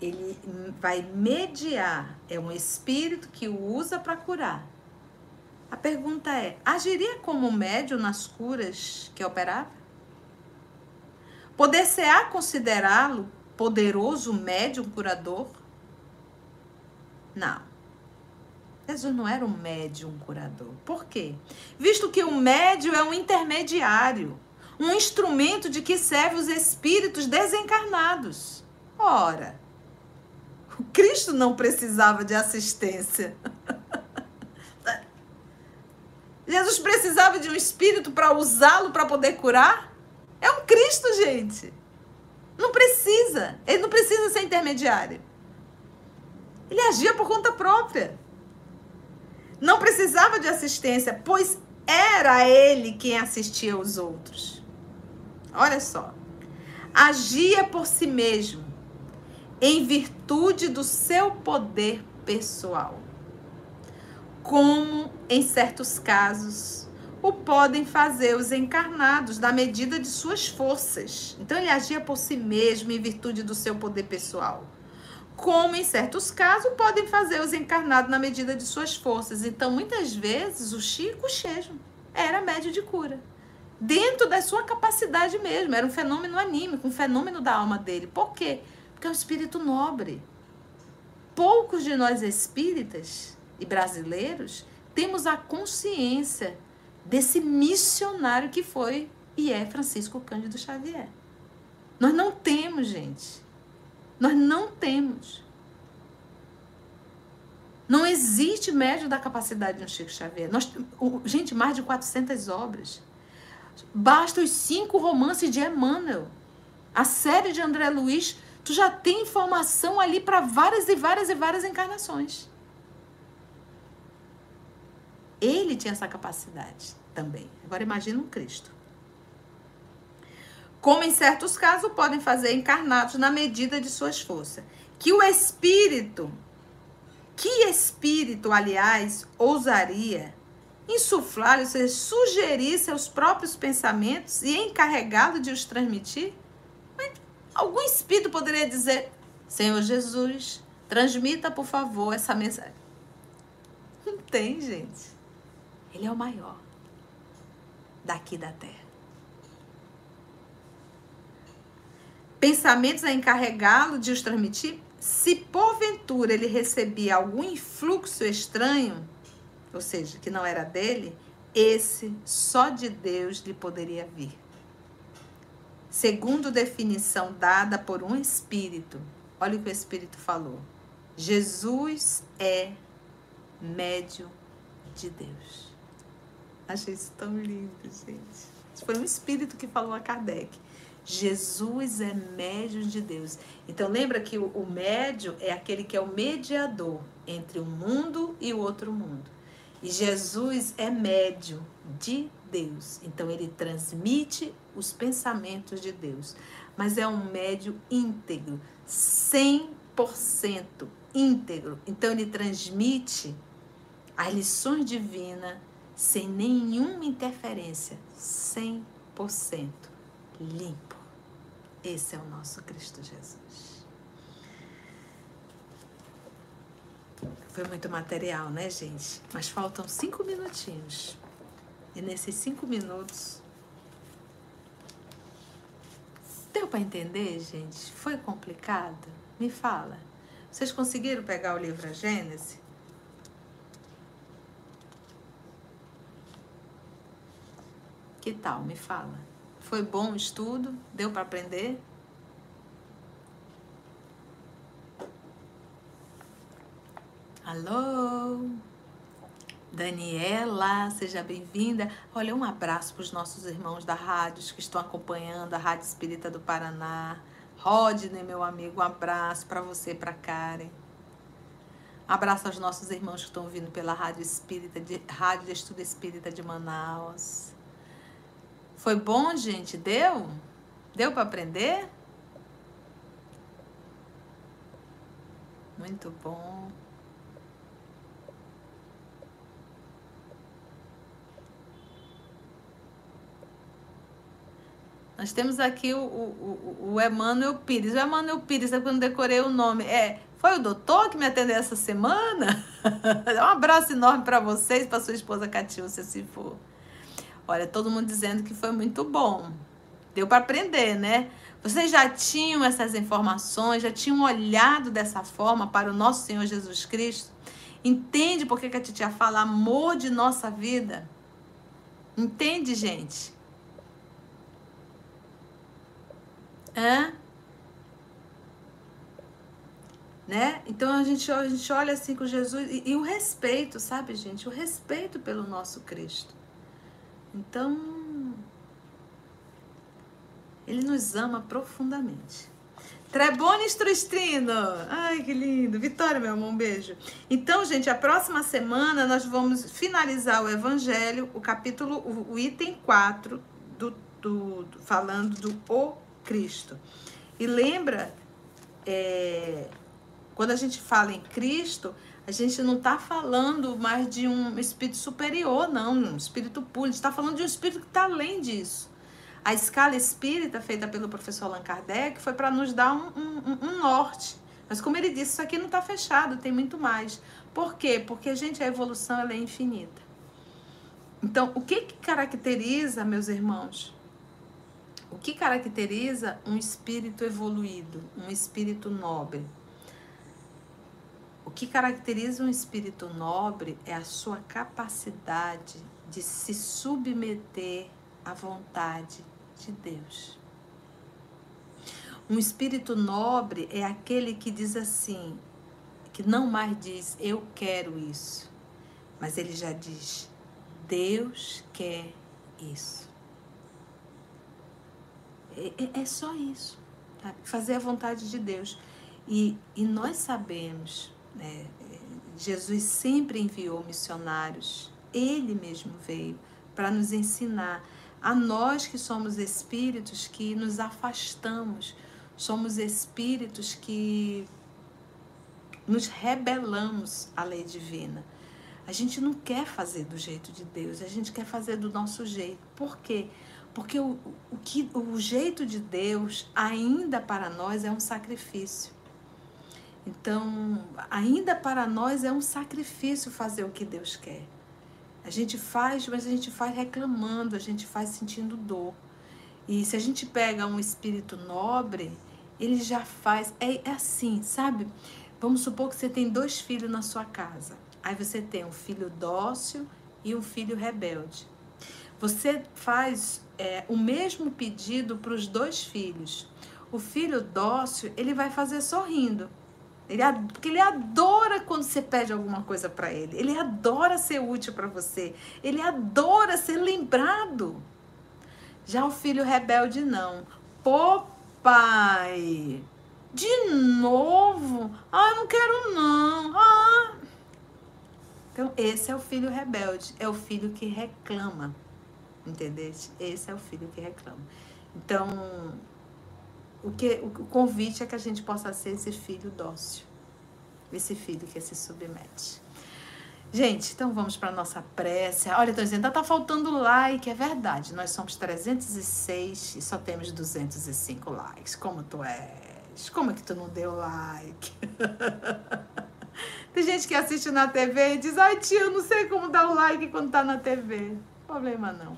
ele vai mediar, é um espírito que o usa para curar. A pergunta é: agiria como médium nas curas que operava? Poder-se-á considerá-lo poderoso médium curador? Não. Jesus não era um médium curador. Por quê? Visto que o médium é um intermediário, um instrumento de que serve os espíritos desencarnados. Ora, o Cristo não precisava de assistência. Jesus precisava de um espírito para usá-lo para poder curar? É um Cristo, gente. Não precisa. Ele não precisa ser intermediário. Ele agia por conta própria. Não precisava de assistência, pois era ele quem assistia os outros. Olha só. Agia por si mesmo, em virtude do seu poder pessoal. Como, em certos casos, o podem fazer os encarnados na medida de suas forças. Então ele agia por si mesmo em virtude do seu poder pessoal. Como em certos casos podem fazer os encarnados na medida de suas forças. Então, muitas vezes, o Chico Chejo era médio de cura. Dentro da sua capacidade mesmo. Era um fenômeno anímico, um fenômeno da alma dele. Por quê? Porque é um espírito nobre. Poucos de nós espíritas e brasileiros temos a consciência desse missionário que foi e é Francisco Cândido Xavier. Nós não temos, gente. Nós não temos. Não existe médio da capacidade de um Chico Xavier. Nós, gente, mais de 400 obras. Basta os cinco romances de Emmanuel. A série de André Luiz, tu já tem informação ali para várias e várias e várias encarnações. Ele tinha essa capacidade também. Agora imagina um Cristo. Como em certos casos podem fazer encarnados na medida de suas forças. Que o espírito, que espírito, aliás, ousaria insuflar, ou seja, sugerir seus próprios pensamentos e encarregá-lo de os transmitir? Mas algum espírito poderia dizer: Senhor Jesus, transmita, por favor, essa mensagem. Não tem, gente. Ele é o maior daqui da terra. Pensamentos a encarregá-lo de os transmitir? Se porventura ele recebia algum influxo estranho, ou seja, que não era dele, esse só de Deus lhe poderia vir. Segundo definição dada por um espírito, olha o que o espírito falou. Jesus é médio de Deus. Achei isso tão lindo, gente. Foi um espírito que falou a Kardec. Jesus é médio de Deus. Então lembra que o, médio é aquele que é o mediador entre o mundo e o outro mundo. E Jesus é médio de Deus. Então ele transmite os pensamentos de Deus. Mas é um médio íntegro, 100% íntegro. Então ele transmite as lições divinas sem nenhuma interferência, 100% limpo. Esse é o nosso Cristo Jesus. Foi muito material, né, gente? Mas faltam cinco minutinhos. E nesses cinco minutos. Deu para entender, gente? Foi complicado? Me fala. Vocês conseguiram pegar o livro A Gênese? Que tal? Me fala. Foi bom o estudo? Deu para aprender? Alô? Daniela, seja bem-vinda. Olha, um abraço para os nossos irmãos da rádio que estão acompanhando a Rádio Espírita do Paraná. Rodney, meu amigo, um abraço para você, para Karen. Abraço aos nossos irmãos que estão vindo pela Rádio Espírita, de, Rádio de Estudo Espírita de Manaus. Foi bom, gente? Deu? Deu para aprender? Muito bom. Nós temos aqui o, o, o Emmanuel Pires. O Emmanuel Pires, é quando decorei o nome. É, foi o doutor que me atendeu essa semana? um abraço enorme para vocês, para sua esposa Catiúcia, se for. Olha, todo mundo dizendo que foi muito bom. Deu para aprender, né? Vocês já tinham essas informações, já tinham olhado dessa forma para o nosso Senhor Jesus Cristo? Entende por que, a titia fala amor de nossa vida? Entende, gente? Hã? Né? Então a gente, a gente olha assim com Jesus e, e o respeito, sabe, gente? O respeito pelo nosso Cristo. Então, ele nos ama profundamente. Trebone Strustrino. Ai, que lindo. Vitória, meu amor, um beijo. Então, gente, a próxima semana nós vamos finalizar o Evangelho, o capítulo, o, o item 4, do, do, do, falando do O Cristo. E lembra, é, quando a gente fala em Cristo, a gente não está falando mais de um espírito superior, não, um espírito puro. A gente está falando de um espírito que está além disso. A escala espírita feita pelo professor Allan Kardec foi para nos dar um, um, um, norte. Mas como ele disse, isso aqui não está fechado, tem muito mais. Por quê? Porque, gente, a evolução ela é infinita. Então, o que, que caracteriza, meus irmãos, o que caracteriza um espírito evoluído, um espírito nobre? O que caracteriza um espírito nobre é a sua capacidade de se submeter à vontade de Deus. Um espírito nobre é aquele que diz assim, que não mais diz eu quero isso, mas ele já diz Deus quer isso. É, é, é só isso, tá? fazer a vontade de Deus. E, e nós sabemos, né, Jesus sempre enviou missionários, ele mesmo veio para nos ensinar a nós que somos espíritos que nos afastamos, somos espíritos que nos rebelamos à lei divina. A gente não quer fazer do jeito de Deus, a gente quer fazer do nosso jeito. Por quê? Porque o, o, que, o jeito de Deus, ainda para nós, é um sacrifício. Então, ainda para nós é um sacrifício fazer o que Deus quer. A gente faz, mas a gente faz reclamando, a gente faz sentindo dor. E se a gente pega um espírito nobre, ele já faz. É, é assim, sabe? Vamos supor que você tem dois filhos na sua casa. Aí você tem um filho dócil e um filho rebelde. Você faz é, o mesmo pedido para os dois filhos. O filho dócil, ele vai fazer sorrindo. Ele, porque ele adora quando você pede alguma coisa para ele. Ele adora ser útil para você. Ele adora ser lembrado. Já o filho rebelde não. Pô, pai, de novo? Ah, não quero não. Ah. Então, esse é o filho rebelde. É o filho que reclama. Entendeu? Esse é o filho que reclama. Então, o, que, o convite é que a gente possa ser esse filho dócil, esse filho que se submete. Gente, então vamos para nossa prece. Olha, estão dizendo, tá faltando like, é verdade. Nós somos 306 e só temos 205 likes. Como tu és? Como é que tu não deu like? Tem gente que assiste na TV e diz, ai tio, não sei como dar o like quando tá na TV. Problema não.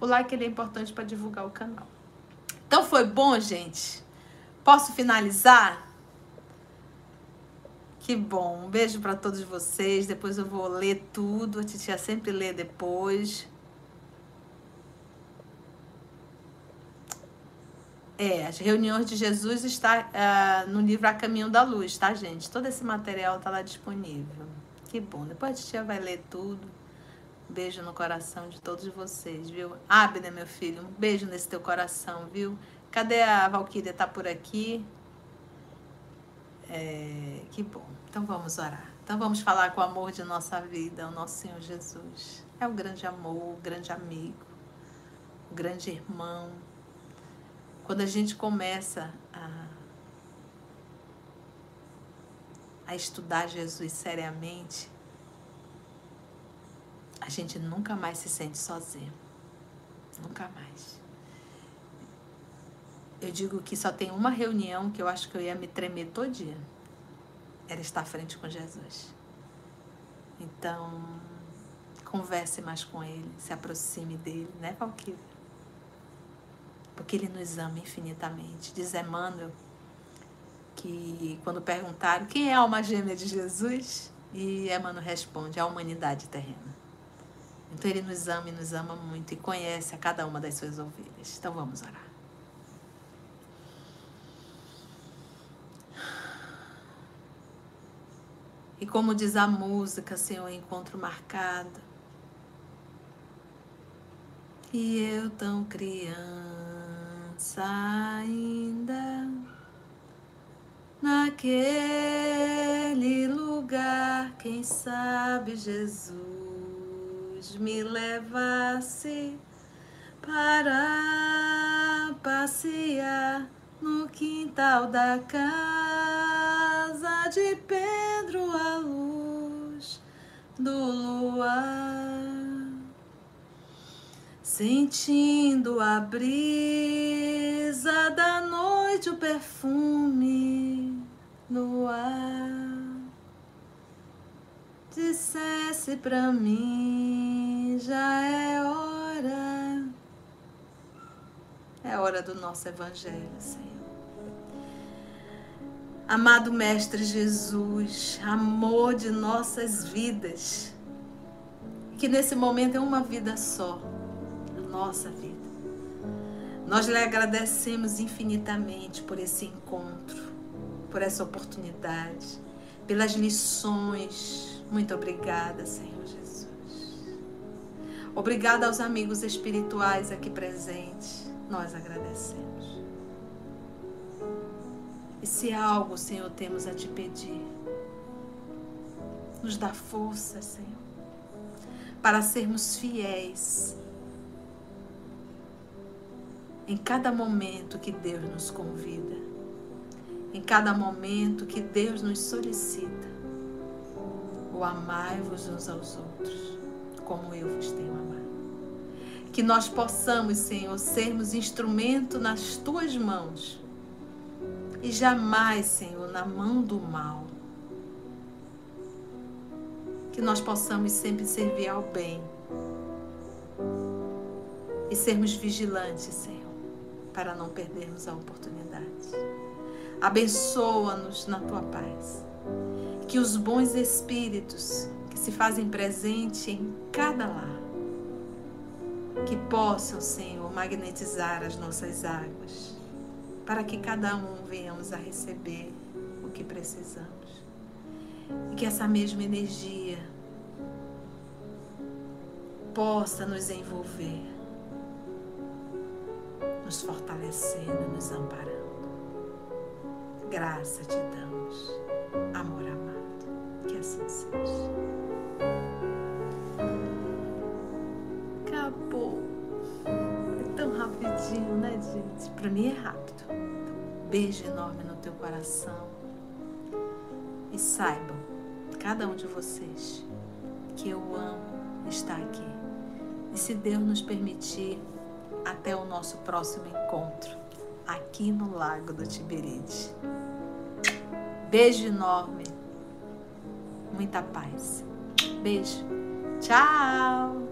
O like ele é importante para divulgar o canal. Então foi bom, gente? Posso finalizar? Que bom. Um beijo para todos vocês. Depois eu vou ler tudo. A titia sempre lê depois. É, as reuniões de Jesus está uh, no livro A Caminho da Luz, tá, gente? Todo esse material tá lá disponível. Que bom. Depois a titia vai ler tudo. Beijo no coração de todos vocês, viu? Abner, meu filho, um beijo nesse teu coração, viu? Cadê a Valquíria? Tá por aqui? É, que bom. Então vamos orar. Então vamos falar com o amor de nossa vida, o nosso Senhor Jesus. É o grande amor, o grande amigo, o grande irmão. Quando a gente começa a, a estudar Jesus seriamente, a gente nunca mais se sente sozinho. Nunca mais. Eu digo que só tem uma reunião que eu acho que eu ia me tremer todo dia. Era estar frente com Jesus. Então, converse mais com ele, se aproxime dele, né, Valquíria? Porque ele nos ama infinitamente. Diz Emmanuel que quando perguntaram quem é a alma gêmea de Jesus, e Emmanuel responde, a humanidade terrena. Então ele nos ama e nos ama muito e conhece a cada uma das suas ovelhas. Então vamos orar. E como diz a música, Senhor, encontro marcado. E eu tão criança ainda, naquele lugar, quem sabe Jesus me levasse para passear no quintal da casa de Pedro à luz do luar, sentindo a brisa da noite, o perfume no ar. Dissesse pra mim, já é hora, é hora do nosso Evangelho, Senhor. Amado Mestre Jesus, amor de nossas vidas, que nesse momento é uma vida só, nossa vida. Nós lhe agradecemos infinitamente por esse encontro, por essa oportunidade, pelas lições. Muito obrigada, Senhor Jesus. Obrigada aos amigos espirituais aqui presentes. Nós agradecemos. E se algo, Senhor, temos a te pedir, nos dá força, Senhor, para sermos fiéis em cada momento que Deus nos convida, em cada momento que Deus nos solicita. O amai-vos uns aos outros, como eu vos tenho amado. Que nós possamos, Senhor, sermos instrumento nas tuas mãos e jamais, Senhor, na mão do mal. Que nós possamos sempre servir ao bem e sermos vigilantes, Senhor, para não perdermos a oportunidade. Abençoa-nos na tua paz. Que os bons espíritos que se fazem presente em cada lar, que possam, Senhor, magnetizar as nossas águas para que cada um venhamos a receber o que precisamos. E que essa mesma energia possa nos envolver, nos fortalecendo, nos amparando. Graça te damos, amor amado, que assim seja. Acabou. É tão rapidinho, né, gente? Para mim é rápido beijo enorme no teu coração. E saibam, cada um de vocês, que eu amo estar aqui. E se Deus nos permitir, até o nosso próximo encontro, aqui no Lago do Tiberide. Beijo enorme. Muita paz. Beijo. Tchau.